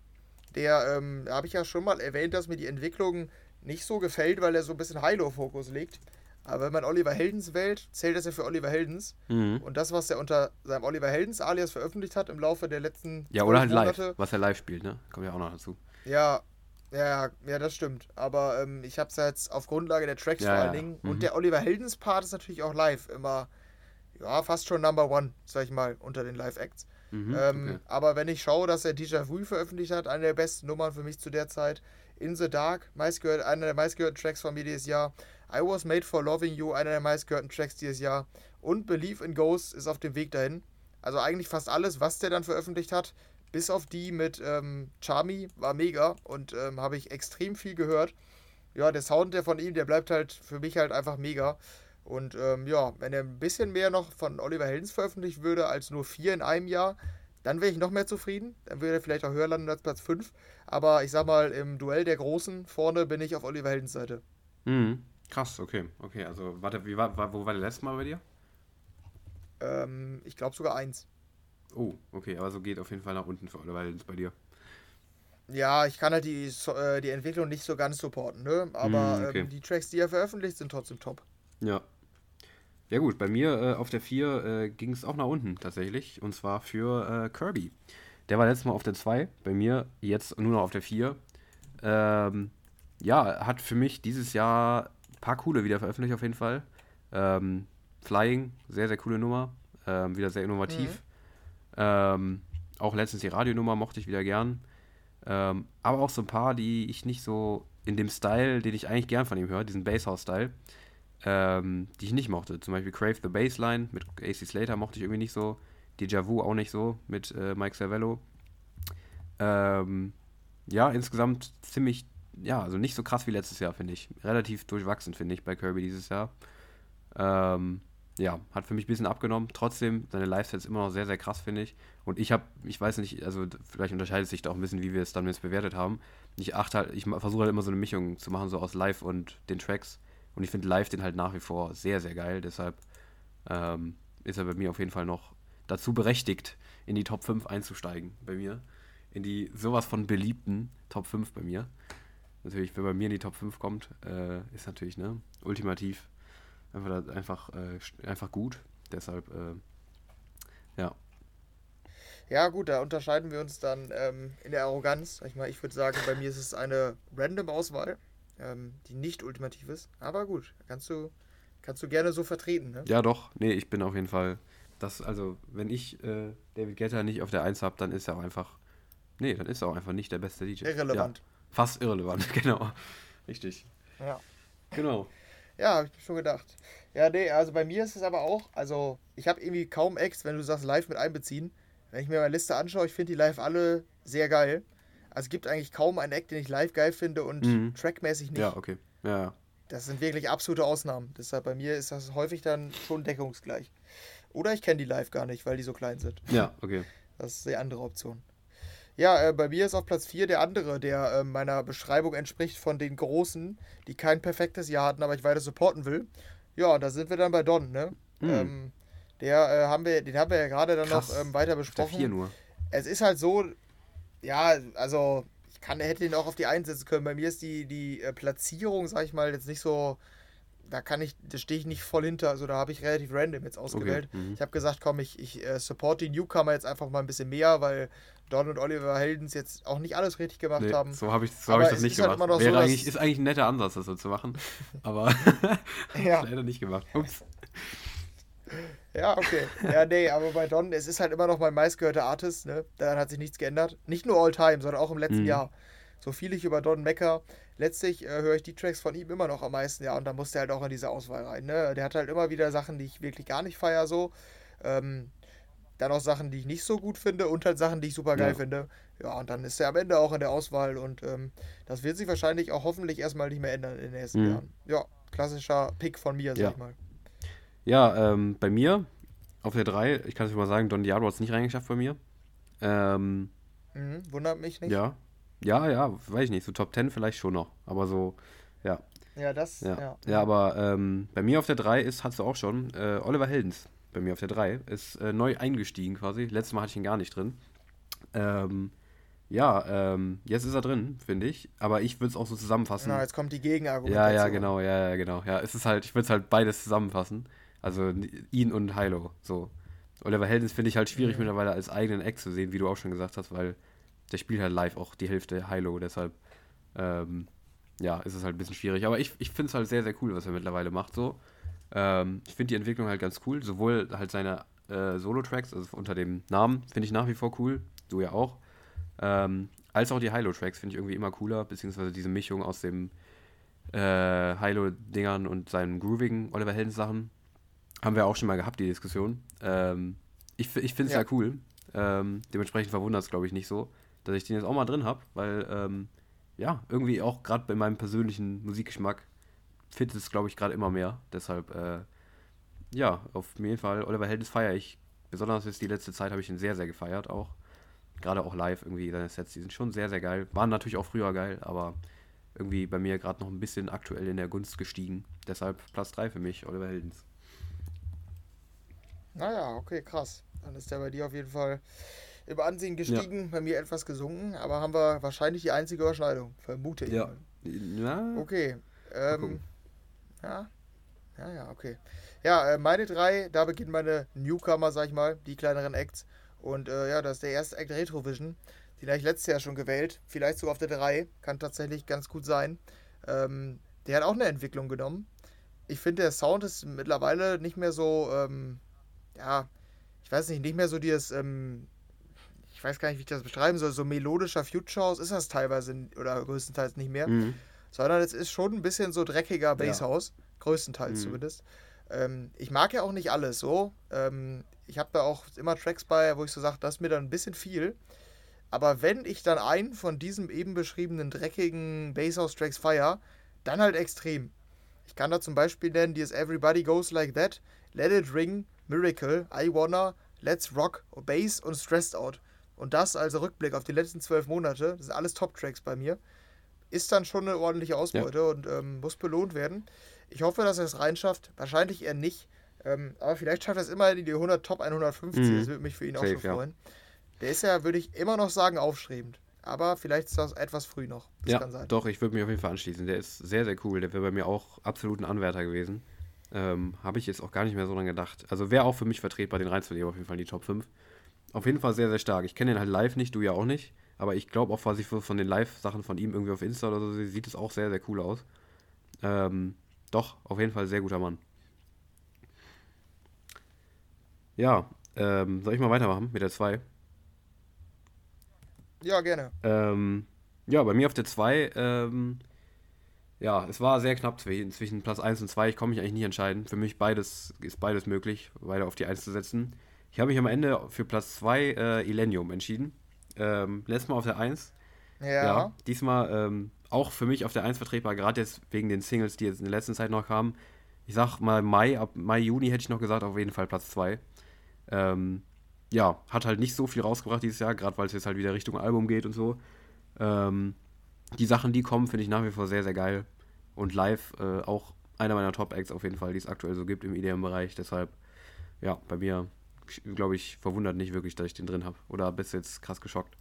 Speaker 2: Der, ähm, habe ich ja schon mal erwähnt, dass mir die Entwicklung nicht so gefällt, weil er so ein bisschen High-Low-Fokus legt. Aber wenn man Oliver Heldens wählt, zählt das ja für Oliver Heldens.
Speaker 1: mhm.
Speaker 2: Und das, was er unter seinem Oliver Heldens alias veröffentlicht hat im Laufe der letzten
Speaker 1: Ja, oder halt
Speaker 2: zwölf
Speaker 1: live.
Speaker 2: Monate,
Speaker 1: Was er live spielt, ne? Kommt ja auch noch dazu.
Speaker 2: Ja, ja, ja, das stimmt. Aber ähm, ich habe es jetzt auf Grundlage der Tracks
Speaker 1: Ja,
Speaker 2: vor allen
Speaker 1: ja.
Speaker 2: Dingen.
Speaker 1: Mhm.
Speaker 2: Und der Oliver Heldens Part ist natürlich auch live immer, ja, fast schon Number One, sag ich mal, unter den Live-Acts.
Speaker 1: Mhm,
Speaker 2: Ähm,
Speaker 1: okay.
Speaker 2: Aber wenn ich schaue, dass er Déjà Vu veröffentlicht hat, eine der besten Nummern für mich zu der Zeit. In the Dark, meistgehört, einer der meistgehörten Tracks von mir dieses Jahr. I Was Made for Loving You, einer der meistgehörten Tracks dieses Jahr. Und Believe in Ghosts ist auf dem Weg dahin. Also eigentlich fast alles, was der dann veröffentlicht hat, bis auf die mit ähm, Charmy, war mega und ähm, habe ich extrem viel gehört. Ja, der Sound der von ihm, der bleibt halt für mich halt einfach mega. Und ähm, ja, wenn er ein bisschen mehr noch von Oliver Heldens veröffentlicht würde, als nur vier in einem Jahr, dann wäre ich noch mehr zufrieden. Dann würde er vielleicht auch höher landen als Platz 5. Aber ich sag mal, im Duell der Großen vorne bin ich auf Oliver Heldens Seite.
Speaker 1: Mhm. Krass, okay. Okay, also, warte, wie war, war, wo war der letzte Mal bei dir?
Speaker 2: Ähm, ich glaube sogar eins.
Speaker 1: Oh, okay, aber so geht auf jeden Fall nach unten für Oliver Heldens bei dir.
Speaker 2: Ja, ich kann halt die, äh, die Entwicklung nicht so ganz supporten, ne? Aber
Speaker 1: Mm, okay.
Speaker 2: ähm, die Tracks, die er veröffentlicht, sind trotzdem top.
Speaker 1: Ja. Ja gut, bei mir äh, auf der 4 äh, ging es auch nach unten tatsächlich. Und zwar für äh, Kirby. Der war letztes Mal auf der 2, bei mir jetzt nur noch auf der 4. Ähm, ja, hat für mich dieses Jahr ein paar coole wieder veröffentlicht auf jeden Fall. Ähm, Flying, sehr, sehr coole Nummer. Ähm, wieder sehr innovativ. Ähm, auch letztens die Radionummer mochte ich wieder gern. Ähm, aber auch so ein paar, die ich nicht so in dem Style, den ich eigentlich gern von ihm höre, diesen Basshouse-Style, ähm, die ich nicht mochte. Zum Beispiel Crave the Bassline mit AC Slater mochte ich irgendwie nicht so. Deja Vu auch nicht so mit äh, Mike Cervello. Ähm, ja, insgesamt ziemlich, ja, also nicht so krass wie letztes Jahr, finde ich. Relativ durchwachsen, finde ich, bei Kirby dieses Jahr. Ähm, ja, hat für mich ein bisschen abgenommen. Trotzdem, seine Live-Sets immer noch sehr, sehr krass, finde ich. Und ich habe, ich weiß nicht, also vielleicht unterscheidet sich da auch ein bisschen, wie wir es dann jetzt bewertet haben. Ich achte halt, ich versuche halt immer so eine Mischung zu machen, so aus Live und den Tracks. Und ich finde Live den halt nach wie vor sehr, sehr geil. Deshalb ähm, ist er bei mir auf jeden Fall noch dazu berechtigt, in die Top 5 einzusteigen. Bei mir. In die sowas von beliebten Top 5 bei mir. Natürlich, wenn bei mir in die Top 5 kommt, äh, ist natürlich, ne, ultimativ einfach, einfach, äh, einfach gut. Deshalb, äh, ja.
Speaker 2: Ja, gut, da unterscheiden wir uns dann ähm, in der Arroganz. Ich, mal, ich würde sagen, bei mir ist es eine random Auswahl, ähm, die nicht ultimativ ist. Aber gut, kannst du, kannst du gerne so vertreten. Ne?
Speaker 1: Ja, doch. Nee, ich bin auf jeden Fall. Das, also, wenn ich äh, David Guetta nicht auf der 1 habe, dann ist er auch einfach. Nee, dann ist er auch einfach nicht der beste DJ.
Speaker 2: Irrelevant.
Speaker 1: Ja, fast irrelevant, genau. Richtig.
Speaker 2: Ja.
Speaker 1: Genau.
Speaker 2: Ja, habe ich schon gedacht. Ja, nee, also bei mir ist es aber auch, also ich habe irgendwie kaum Acts, wenn du sagst, live mit einbeziehen. Wenn ich mir meine Liste anschaue, ich finde die live alle sehr geil. Also es gibt eigentlich kaum einen Act, den ich live geil finde und
Speaker 1: Mhm.
Speaker 2: trackmäßig nicht.
Speaker 1: Ja, okay. Ja.
Speaker 2: Das sind wirklich absolute Ausnahmen. Deshalb bei mir ist das häufig dann schon deckungsgleich. Oder ich kenne die live gar nicht, weil die so klein sind.
Speaker 1: Ja, okay.
Speaker 2: Das ist die andere Option. Ja, äh, bei mir ist auf Platz 4 der andere, der äh, meiner Beschreibung entspricht von den Großen, die kein perfektes Jahr hatten, aber ich weiter supporten will. Ja, und da sind wir dann bei Don, ne?
Speaker 1: Hm.
Speaker 2: Ähm, der äh, haben wir, den haben wir ja gerade dann
Speaker 1: Krass.
Speaker 2: noch ähm, weiter
Speaker 1: Auf der 4
Speaker 2: besprochen.
Speaker 1: nur.
Speaker 2: Es ist halt so, ja, also ich kann, hätte ihn auch auf die 1 setzen können. Bei mir ist die, die äh, Platzierung, sag ich mal, jetzt nicht so, da kann ich, da stehe ich nicht voll hinter. Also da habe ich relativ random jetzt ausgewählt.
Speaker 1: mhm.
Speaker 2: Ich habe gesagt, komm, ich, ich äh, support die Newcomer jetzt einfach mal ein bisschen mehr, weil Don und Oliver Heldens jetzt auch nicht alles richtig gemacht
Speaker 1: Nee,
Speaker 2: haben.
Speaker 1: so habe ich, so hab ich das nicht
Speaker 2: halt
Speaker 1: gemacht.
Speaker 2: so,
Speaker 1: Wäre
Speaker 2: dass-
Speaker 1: eigentlich, ist eigentlich ein netter Ansatz, das so zu machen. Aber
Speaker 2: Ja.
Speaker 1: leider nicht gemacht. Ups.
Speaker 2: Ja, okay. Ja, nee, aber bei Don, es ist halt immer noch mein meistgehörter Artist, ne? Daran hat sich nichts geändert. Nicht nur all time, sondern auch im letzten
Speaker 1: Mhm.
Speaker 2: Jahr. So viel ich über Don mecker, letztlich äh, höre ich die Tracks von ihm immer noch am meisten, ja, und da muss der halt auch in diese Auswahl rein, ne? Der hat halt immer wieder Sachen, die ich wirklich gar nicht feier, so. Ähm, dann auch Sachen, die ich nicht so gut finde und halt Sachen, die ich super geil
Speaker 1: Ja.
Speaker 2: finde. Ja, und dann ist er am Ende auch in der Auswahl und ähm, das wird sich wahrscheinlich auch hoffentlich erstmal nicht mehr ändern in den nächsten
Speaker 1: Mhm.
Speaker 2: Jahren. Ja, klassischer Pick von mir, sag
Speaker 1: Ja.
Speaker 2: ich mal.
Speaker 1: Ja, ähm, bei mir auf der 3, ich kann es mal sagen, Don Diablo hat es nicht reingeschafft bei mir. Ähm,
Speaker 2: Mhm, wundert mich nicht.
Speaker 1: ja. Ja, ja, weiß ich nicht. So Top 10 vielleicht schon noch. Aber so, ja.
Speaker 2: Ja, das,
Speaker 1: Ja,
Speaker 2: ja.
Speaker 1: ja. aber ähm, bei mir auf der 3 ist, hast du auch schon, äh, Oliver Heldens. Bei mir auf der 3 ist äh, neu eingestiegen quasi. Letztes Mal hatte ich ihn gar nicht drin. Ähm, ja, ähm, jetzt ist er drin, finde ich. Aber ich würde es auch so zusammenfassen.
Speaker 2: Genau, jetzt kommt die
Speaker 1: Ja,
Speaker 2: Gegenargumentation.
Speaker 1: ja, genau, ja, ja, genau. Ja, es ist halt, ich würde es halt beides zusammenfassen. Also ihn und Hilo. So. Oliver Heldens finde ich halt schwierig
Speaker 2: Mhm.
Speaker 1: mittlerweile als eigenen Eck zu sehen, wie du auch schon gesagt hast, weil der spielt halt live auch die Hälfte Hilo, deshalb ähm, ja, ist es halt ein bisschen schwierig. Aber ich, ich finde es halt sehr, sehr cool, was er mittlerweile macht. So. Ähm, ich finde die Entwicklung halt ganz cool. Sowohl halt seine äh, Solo-Tracks, also unter dem Namen, finde ich nach wie vor cool. Du ja auch. Ähm, als auch die Hilo-Tracks finde ich irgendwie immer cooler, beziehungsweise diese Mischung aus dem äh, Hilo-Dingern und seinen groovigen Oliver Heldens Sachen. Haben wir auch schon mal gehabt, die Diskussion. Ähm, ich ich finde es
Speaker 2: Ja.
Speaker 1: ja cool. Ähm, dementsprechend verwundert es, glaube ich, nicht so, dass ich den jetzt auch mal drin habe, weil, ähm, ja, irgendwie auch gerade bei meinem persönlichen Musikgeschmack fit es, glaube ich, gerade immer mehr. Deshalb, äh, ja, auf jeden Fall, Oliver Heldens feiere ich. Besonders jetzt die letzte Zeit habe ich ihn sehr, sehr gefeiert auch. Gerade auch live irgendwie, seine Sets, die sind schon sehr, sehr geil. Waren natürlich auch früher geil, aber irgendwie bei mir gerade noch ein bisschen aktuell in der Gunst gestiegen. Deshalb Platz 3 für mich, Oliver Heldens.
Speaker 2: Naja, okay, krass. Dann ist der bei dir auf jeden Fall im Ansehen gestiegen, bei mir etwas gesunken, aber haben wir wahrscheinlich die einzige Überschneidung, vermute ich.
Speaker 1: Ja.
Speaker 2: mal.
Speaker 1: Ja,
Speaker 2: Okay. Ähm, ja. Ja, ja, okay. Ja, äh, meine drei, da beginnen meine Newcomer, sag ich mal, die kleineren Acts. Und äh, ja, das ist der erste Act Retrovision. Den habe ich letztes Jahr schon gewählt. Vielleicht sogar auf der 3. Kann tatsächlich ganz gut sein. Ähm, der hat auch eine Entwicklung genommen. Ich finde, der Sound ist mittlerweile nicht mehr so, ähm, ja, ich weiß nicht, nicht mehr so dieses, ähm, ich weiß gar nicht, wie ich das beschreiben soll, so melodischer Future House ist das teilweise oder größtenteils nicht mehr
Speaker 1: Mhm.
Speaker 2: Sondern es ist schon ein bisschen so dreckiger
Speaker 1: Ja.
Speaker 2: Basshouse, größtenteils
Speaker 1: Mhm.
Speaker 2: zumindest. Ähm, ich mag ja auch nicht alles so. Ähm, ich habe da auch immer Tracks bei, wo ich so sage, das ist mir dann ein bisschen viel. Aber wenn ich dann einen von diesem eben beschriebenen dreckigen Basshouse-Tracks feier, dann halt extrem. Ich kann da zum Beispiel nennen, dieses Everybody Goes Like That, Let It Ring, Miracle, I Wanna, Let's Rock, Bass und Stressed Out. Und das als Rückblick auf die letzten zwölf Monate, das sind alles Top-Tracks bei mir ist dann schon eine ordentliche Ausbeute und ähm, muss belohnt werden. Ich hoffe, dass er es reinschafft. Wahrscheinlich eher nicht. Ähm, aber vielleicht schafft er es immerhin in die 100 Top 150.
Speaker 1: Mhm.
Speaker 2: Das würde mich für ihn auch
Speaker 1: Safe,
Speaker 2: schon
Speaker 1: ja.
Speaker 2: freuen. Der ist ja, würde ich immer noch sagen, aufstrebend. Aber vielleicht ist das etwas früh noch. Das
Speaker 1: Ja,
Speaker 2: kann sein.
Speaker 1: doch, ich würde mich auf jeden Fall anschließen. Der ist sehr, sehr cool. Der wäre bei mir auch absolut ein Anwärter gewesen. Ähm, Habe ich jetzt auch gar nicht mehr so dran gedacht. Also wäre auch für mich vertretbar, den reinzunehmen, auf jeden Fall in die Top 5. Auf jeden Fall sehr, sehr stark. Ich kenne den halt live nicht, du ja auch nicht. Aber ich glaube auch, was ich von den Live-Sachen von ihm irgendwie auf Insta oder so sehe, sieht es auch sehr, sehr cool aus. Ähm, doch, auf jeden Fall sehr guter Mann. Ja, ähm, soll ich mal weitermachen mit der 2?
Speaker 2: Ja, gerne.
Speaker 1: Ähm, ja, bei mir auf der 2, ähm, ja, es war sehr knapp zwischen, zwischen Platz 1 und 2. Ich komme mich eigentlich nicht entscheiden. Für mich beides, ist beides möglich, beide auf die 1 zu setzen. Ich habe mich am Ende für Platz 2 äh, Illenium entschieden. Ähm, letztes Mal auf der 1.
Speaker 2: Ja.
Speaker 1: Ja, diesmal ähm, auch für mich auf der 1 vertretbar, gerade jetzt wegen den Singles, die jetzt in der letzten Zeit noch kamen. Ich sag mal Mai, ab Mai, Juni hätte ich noch gesagt, auf jeden Fall Platz 2. Ähm, ja, hat halt nicht so viel rausgebracht dieses Jahr, gerade weil es jetzt halt wieder Richtung Album geht und so. Ähm, die Sachen, die kommen, finde ich nach wie vor sehr, sehr geil. Und live äh, auch einer meiner Top-Acts auf jeden Fall, die es aktuell so gibt im EDM-Bereich. Deshalb, ja, bei mir, glaube ich, verwundert nicht wirklich, dass ich den drin habe. Oder bist du jetzt krass geschockt?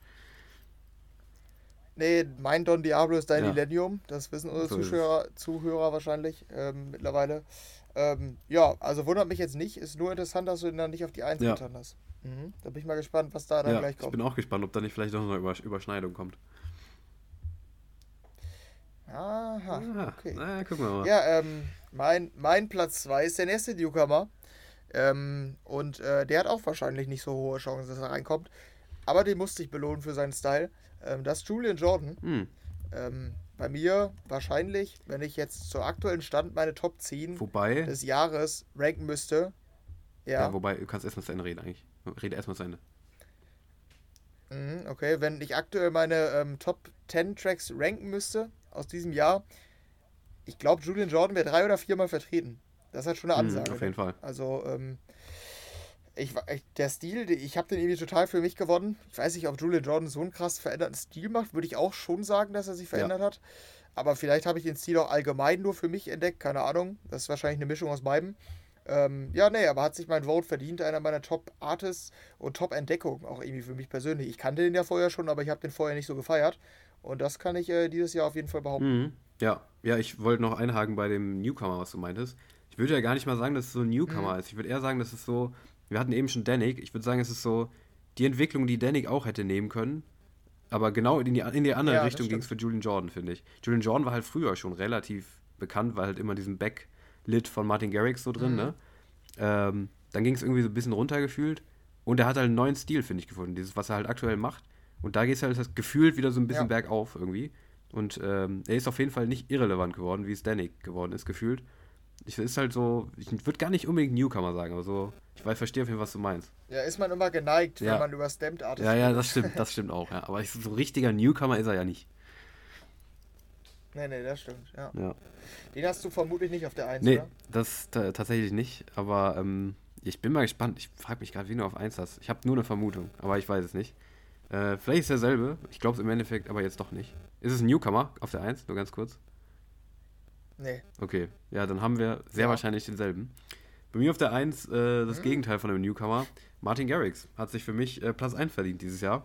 Speaker 2: Nee, mein Don Diablo ist dein
Speaker 1: Ja.
Speaker 2: Millennium. Das wissen unsere
Speaker 1: So.
Speaker 2: Zuschauer, Zuhörer wahrscheinlich ähm, mittlerweile. Ähm, ja, also wundert mich jetzt nicht. Ist nur interessant, dass du ihn dann nicht auf die 1
Speaker 1: Ja.
Speaker 2: getan hast. Mhm. Da bin ich mal gespannt, was da dann
Speaker 1: Ja,
Speaker 2: gleich
Speaker 1: ich
Speaker 2: kommt.
Speaker 1: bin auch gespannt, ob da nicht vielleicht noch eine Übersch Überschneidung kommt.
Speaker 2: Aha,
Speaker 1: Ah,
Speaker 2: okay.
Speaker 1: Na, gucken wir mal.
Speaker 2: Ja, ähm, mein, mein Platz 2 ist der nächste Newcomer. Ähm, und äh, der hat auch wahrscheinlich nicht so hohe Chancen, dass er reinkommt. Aber den musste ich belohnen für seinen Style. Ähm, das ist Julian Jordan.
Speaker 1: Hm,
Speaker 2: Ähm, bei mir wahrscheinlich, wenn ich jetzt zur aktuellen Stand meine Top 10
Speaker 1: wobei,
Speaker 2: des Jahres ranken müsste.
Speaker 1: ja.
Speaker 2: Ja,
Speaker 1: wobei, du kannst erstmal zu Ende reden eigentlich. Rede erstmal zu Ende.
Speaker 2: mhm, okay. Wenn ich aktuell meine ähm, Top 10 Tracks ranken müsste aus diesem Jahr, ich glaube, Julian Jordan wäre drei oder viermal vertreten. Das ist halt schon eine
Speaker 1: Hm,
Speaker 2: Ansage.
Speaker 1: auf
Speaker 2: ne?
Speaker 1: jeden Fall.
Speaker 2: Also, ähm, ich, der Stil, ich habe den irgendwie total für mich gewonnen. Ich weiß nicht, ob Julian Jordan so einen krass veränderten Stil macht, würde ich auch schon sagen, dass er sich verändert hat. Aber vielleicht habe ich den Stil auch allgemein nur für mich entdeckt, keine Ahnung. Das ist wahrscheinlich eine Mischung aus beiden. Ähm, ja, nee, aber hat sich mein Vote verdient, einer meiner Top-Artists und Top-Entdeckungen, auch irgendwie für mich persönlich. Ich kannte den ja vorher schon, aber ich habe den vorher nicht so gefeiert. Und das kann ich äh, dieses Jahr auf jeden Fall behaupten.
Speaker 1: Mhm. Ja, ja, ich wollte noch einhaken bei dem Newcomer, was du meintest. Ich würde ja gar nicht mal sagen, dass es so ein Newcomer
Speaker 2: Mhm.
Speaker 1: ist. Ich würde eher sagen, dass es so, wir hatten eben schon Danik, ich würde sagen, es ist so die Entwicklung, die Danik auch hätte nehmen können. Aber genau in die, in die andere
Speaker 2: Ja,
Speaker 1: Richtung ging es für Julian Jordan, finde ich. Julian Jordan war halt früher schon relativ bekannt, weil halt immer diesen Backlit von Martin Garrix so drin,
Speaker 2: Mhm.
Speaker 1: ne? Ähm, dann ging es irgendwie so ein bisschen runtergefühlt. Und er hat halt einen neuen Stil, finde ich, gefunden. Dieses, was er halt aktuell macht. Und da geht es halt das gefühlt wieder so ein bisschen
Speaker 2: Ja.
Speaker 1: bergauf irgendwie. Und ähm, er ist auf jeden Fall nicht irrelevant geworden, wie es Danik geworden ist, gefühlt. Ich ist halt so, ich würde gar nicht unbedingt Newcomer sagen, aber so, ich weiß, verstehe auf jeden Fall, was du meinst.
Speaker 2: Ja, ist man immer geneigt,
Speaker 1: Ja.
Speaker 2: wenn man über Stamped Artists
Speaker 1: Ja, ja, das stimmt, das stimmt auch, ja. Aber ich, so richtiger Newcomer ist er ja nicht.
Speaker 2: Nee, nee, das stimmt, ja.
Speaker 1: Ja.
Speaker 2: Den hast du vermutlich nicht auf der 1,
Speaker 1: Nee,
Speaker 2: oder?
Speaker 1: das ta- tatsächlich nicht, aber ähm, ich bin mal gespannt. Ich frage mich gerade, wie du auf 1 hast. Ich habe nur eine Vermutung, aber ich weiß es nicht. Äh, vielleicht ist derselbe. Ich glaube es im Endeffekt, aber jetzt doch nicht. Ist es ein Newcomer auf der 1? Nur ganz kurz.
Speaker 2: Nee.
Speaker 1: Okay, ja, dann haben wir sehr
Speaker 2: Ja.
Speaker 1: wahrscheinlich denselben. Bei mir auf der 1 äh, das
Speaker 2: Mhm.
Speaker 1: Gegenteil von einem Newcomer. Martin Garrix hat sich für mich äh, Platz 1 verdient dieses Jahr.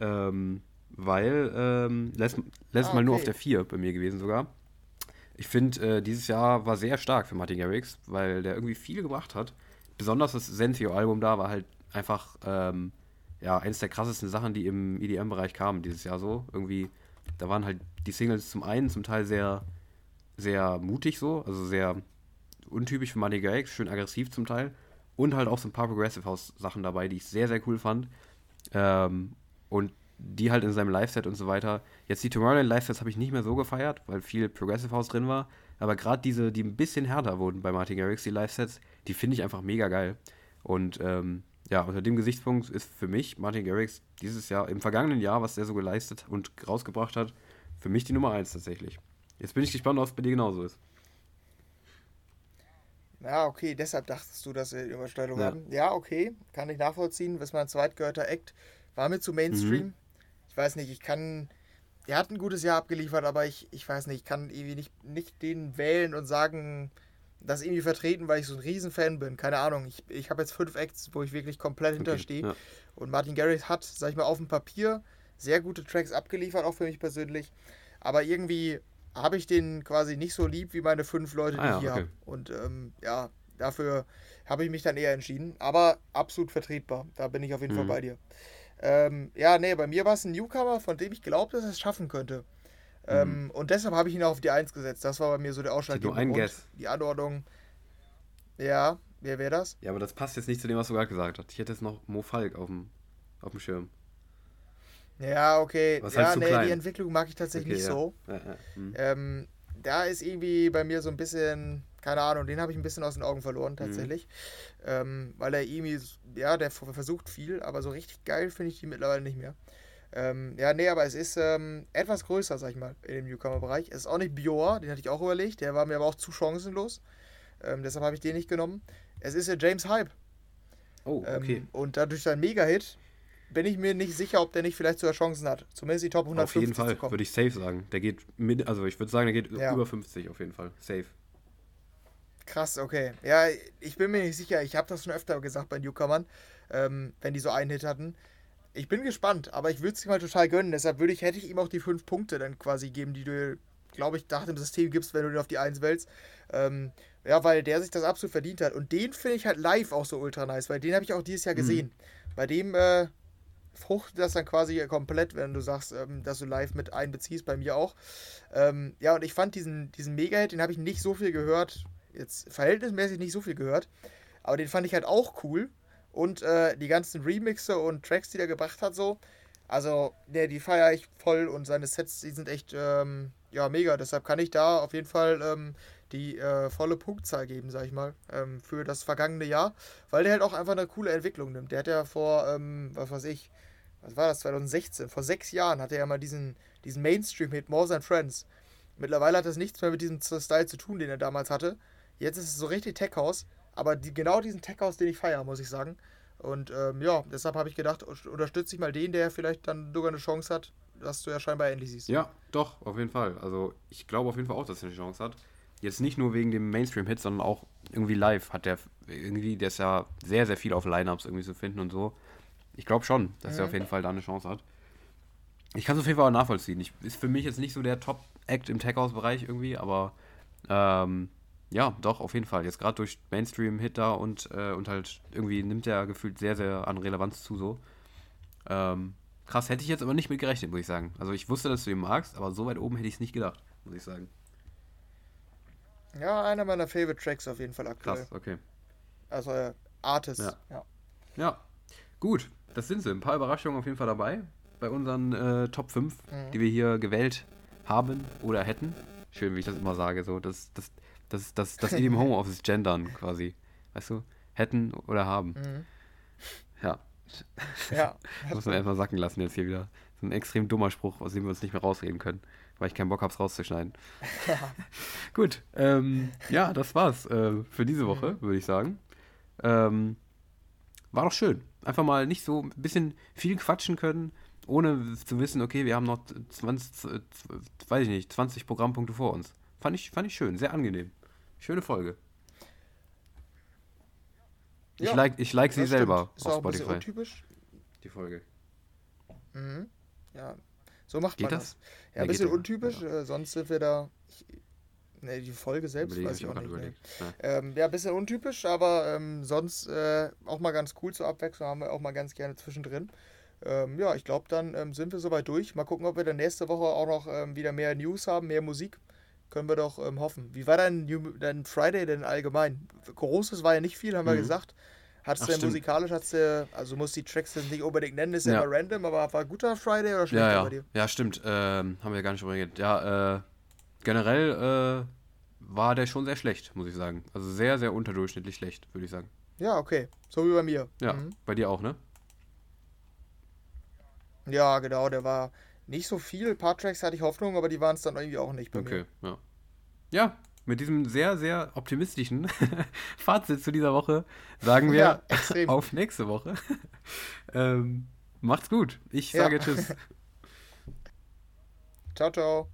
Speaker 1: Ähm, weil, ähm, letzt, letztes
Speaker 2: Ah,
Speaker 1: Mal nur
Speaker 2: okay.
Speaker 1: auf der 4 bei mir gewesen sogar. Ich finde, äh, dieses Jahr war sehr stark für Martin Garrix, weil der irgendwie viel gebracht hat. Besonders das Sensio-Album da war halt einfach, ähm, ja, eines der krassesten Sachen, die im EDM-Bereich kamen dieses Jahr so. Irgendwie, da waren halt die Singles zum einen zum Teil sehr, sehr mutig so, also sehr untypisch für Martin Garrix, schön aggressiv zum Teil. Und halt auch so ein paar Progressive House Sachen dabei, die ich sehr, sehr cool fand. Ähm, und die halt in seinem Live-Set und so weiter. Jetzt die Tomorrowland Live-Sets habe ich nicht mehr so gefeiert, weil viel Progressive House drin war. Aber gerade diese, die ein bisschen härter wurden bei Martin Garrix, die Live-Sets, die finde ich einfach mega geil. Und ähm, ja, unter dem Gesichtspunkt ist für mich Martin Garrix dieses Jahr, im vergangenen Jahr, was der so geleistet und rausgebracht hat, für mich die Nummer 1 tatsächlich. Jetzt bin ich gespannt, ob es bei dir genauso ist.
Speaker 2: Ja, okay, deshalb dachtest du, dass wir Überschneidung
Speaker 1: Ja.
Speaker 2: haben. Ja, okay, kann ich nachvollziehen. Was mein zweitgehörter Act war mir zu Mainstream.
Speaker 1: Mhm.
Speaker 2: Ich weiß nicht, ich kann. Er hat ein gutes Jahr abgeliefert, aber ich, ich weiß nicht, ich kann irgendwie nicht, nicht den wählen und sagen, das irgendwie vertreten, weil ich so ein Riesenfan bin. Keine Ahnung. Ich, ich habe jetzt fünf Acts, wo ich wirklich komplett hinterstehe.
Speaker 1: ja.
Speaker 2: Und Martin Garrix hat, sag ich mal, auf dem Papier sehr gute Tracks abgeliefert, auch für mich persönlich. Aber irgendwie habe ich den quasi nicht so lieb wie meine fünf Leute, die
Speaker 1: Ah ja,
Speaker 2: ich hier
Speaker 1: okay.
Speaker 2: habe. Und ähm, ja, dafür habe ich mich dann eher entschieden. Aber absolut vertretbar. Da bin ich auf jeden Fall
Speaker 1: Mhm.
Speaker 2: bei dir. Ähm, ja, nee, bei mir war es ein Newcomer, von dem ich glaube, dass er es schaffen könnte. Ähm, und deshalb habe ich ihn auch auf die Eins gesetzt. Das war bei mir so der ausschlaggebende
Speaker 1: einen
Speaker 2: Grund.
Speaker 1: Guess.
Speaker 2: Die Anordnung. Ja, wer wäre das?
Speaker 1: Ja, aber das passt jetzt nicht zu dem, was du gerade gesagt hast. Ich hätte jetzt noch Mo Falk auf dem, auf dem Schirm.
Speaker 2: Ja, okay.
Speaker 1: Was
Speaker 2: ja,
Speaker 1: halt
Speaker 2: nee,
Speaker 1: klein.
Speaker 2: die Entwicklung mag ich tatsächlich
Speaker 1: Okay,
Speaker 2: nicht
Speaker 1: ja.
Speaker 2: so.
Speaker 1: Ja, ja. Hm.
Speaker 2: Ähm, da ist irgendwie bei mir so ein bisschen, keine Ahnung, den habe ich ein bisschen aus den Augen verloren tatsächlich. Mhm. Ähm, weil er irgendwie, ja, der versucht viel, aber so richtig geil finde ich die mittlerweile nicht mehr. Ähm, ja, nee, aber es ist ähm, etwas größer, sag ich mal, in dem Newcomer-Bereich. Es ist auch nicht Bior, den hatte ich auch überlegt, der war mir aber auch zu chancenlos. Ähm, deshalb habe ich den nicht genommen. Es ist ja James Hype.
Speaker 1: Oh, okay.
Speaker 2: Ähm, und dadurch sein Mega-Hit bin ich mir nicht sicher, ob der nicht vielleicht sogar Chancen hat. Zumindest die Top 150
Speaker 1: Auf jeden Fall, würde ich safe sagen. Der geht mit, also ich würde sagen, der geht ja. über 50 auf jeden Fall. Safe.
Speaker 2: Krass, okay. Ja, ich bin mir nicht sicher. Ich habe das schon öfter gesagt bei Newcomern, ähm, wenn die so einen Hit hatten. Ich bin gespannt, aber ich würde es ihm halt total gönnen. Deshalb würde ich, hätte ich ihm auch die fünf Punkte dann quasi geben, die du, glaube ich, nach dem System gibst, wenn du ihn auf die Eins wählst. Ähm, ja, weil der sich das absolut verdient hat. Und den finde ich halt live auch so ultra nice, weil den habe ich auch dieses Jahr mhm. gesehen. Mhm. Bei dem, äh, fruchtet das dann quasi komplett, wenn du sagst, ähm, dass du live mit einbeziehst, bei mir auch. Ähm, ja, und ich fand diesen, diesen Mega-Hit, den habe ich nicht so viel gehört, jetzt verhältnismäßig nicht so viel gehört, aber den fand ich halt auch cool. Und äh, die ganzen Remixe und Tracks, die er gebracht hat, so, also, ne, die feiere ich voll und seine Sets, die sind echt, ähm, ja, mega. Deshalb kann ich da auf jeden Fall ähm, die äh, volle Punktzahl geben, sag ich mal, ähm, für das vergangene Jahr, weil der halt auch einfach eine coole Entwicklung nimmt. Der hat ja vor, ähm, was weiß ich, was war das, 2016, vor sechs Jahren hatte er ja mal diesen, diesen Mainstream-Hit More Than Friends. Mittlerweile hat das nichts mehr mit diesem Style zu tun, den er damals hatte. Jetzt ist es so richtig Tech House, aber die, genau diesen Tech House, den ich feiere, muss ich sagen. Und ähm, ja, deshalb habe ich gedacht, unterstütze ich mal den, der vielleicht dann sogar eine Chance hat, dass du ja scheinbar ähnlich siehst.
Speaker 1: Ja, doch, auf jeden Fall. Also ich glaube auf jeden Fall auch, dass er eine Chance hat. Jetzt nicht nur wegen dem Mainstream-Hit, sondern auch irgendwie live hat der irgendwie, der ist ja sehr, sehr viel auf Lineups irgendwie zu finden und so. Ich glaube schon, dass mhm. er auf jeden Fall da eine Chance hat. Ich kann es auf jeden Fall auch nachvollziehen. Ich, ist für mich jetzt nicht so der Top-Act im Tech-House-Bereich irgendwie, aber ähm, ja, doch, auf jeden Fall. Jetzt gerade durch Mainstream-Hit da und, äh, und halt irgendwie nimmt er gefühlt sehr, sehr an Relevanz zu so. Ähm, krass, hätte ich jetzt aber nicht mit gerechnet, muss ich sagen. Also ich wusste, dass du ihn magst, aber so weit oben hätte ich es nicht gedacht, muss ich sagen.
Speaker 2: Ja, einer meiner Favorite Tracks auf jeden Fall aktuell.
Speaker 1: Krass, okay.
Speaker 2: Also äh, Artist, ja.
Speaker 1: ja. Ja, gut das sind sie. Ein paar Überraschungen auf jeden Fall dabei bei unseren äh, Top 5, mhm. die wir hier gewählt haben oder hätten. Schön, wie ich das immer sage, so das, das, das, das, das in dem Homeoffice gendern quasi. Weißt du? Hätten oder haben. Mhm. Ja.
Speaker 2: Ja.
Speaker 1: muss man erstmal sacken lassen jetzt hier wieder. So ein extrem dummer Spruch, aus dem wir uns nicht mehr rausreden können, weil ich keinen Bock habe, es rauszuschneiden. Ja. Gut. Ähm, ja, das war's äh, für diese Woche, mhm. würde ich sagen. Ähm, war doch schön einfach mal nicht so ein bisschen viel quatschen können, ohne zu wissen, okay, wir haben noch 20, weiß ich nicht, 20 Programmpunkte vor uns. Fand ich, fand ich schön, sehr angenehm. Schöne Folge. Ich ja, like, ich like sie selber
Speaker 2: Ist auf Spotify. Ein untypisch.
Speaker 1: Die Folge.
Speaker 2: Mhm. Ja, so macht
Speaker 1: geht
Speaker 2: man
Speaker 1: das?
Speaker 2: das. Ja, ein bisschen untypisch, ja. äh, sonst sind wir da. Ich, Ne, die Folge selbst Überlege weiß ich auch, nicht. Ne. Ja. Ähm, ja, ein bisschen untypisch, aber ähm, sonst äh, auch mal ganz cool zur Abwechslung, haben wir auch mal ganz gerne zwischendrin. Ähm, ja, ich glaube, dann ähm, sind wir soweit durch. Mal gucken, ob wir dann nächste Woche auch noch ähm, wieder mehr News haben, mehr Musik. Können wir doch ähm, hoffen. Wie war dein, dein Friday denn allgemein? Großes war ja nicht viel, haben mhm. wir gesagt. Du denn musikalisch, hast du, also muss die Tracks nicht unbedingt nennen, ist ja, immer random, aber war guter Friday oder schlechter
Speaker 1: ja, ja.
Speaker 2: bei dir?
Speaker 1: Ja, stimmt. Ähm, haben wir gar nicht überlegt. Ja, äh, generell äh, war der schon sehr schlecht, muss ich sagen. Also sehr, sehr unterdurchschnittlich schlecht, würde ich sagen.
Speaker 2: Ja, okay. So wie bei mir.
Speaker 1: Ja, mhm. bei dir auch, ne?
Speaker 2: Ja, genau. Der war nicht so viel. Ein paar Tracks hatte ich Hoffnung, aber die waren es dann irgendwie auch nicht
Speaker 1: bei okay, mir. ja. Ja, mit diesem sehr, sehr optimistischen Fazit zu dieser Woche sagen wir ja, auf nächste Woche. ähm, macht's gut. Ich sage ja. Tschüss.
Speaker 2: ciao, ciao.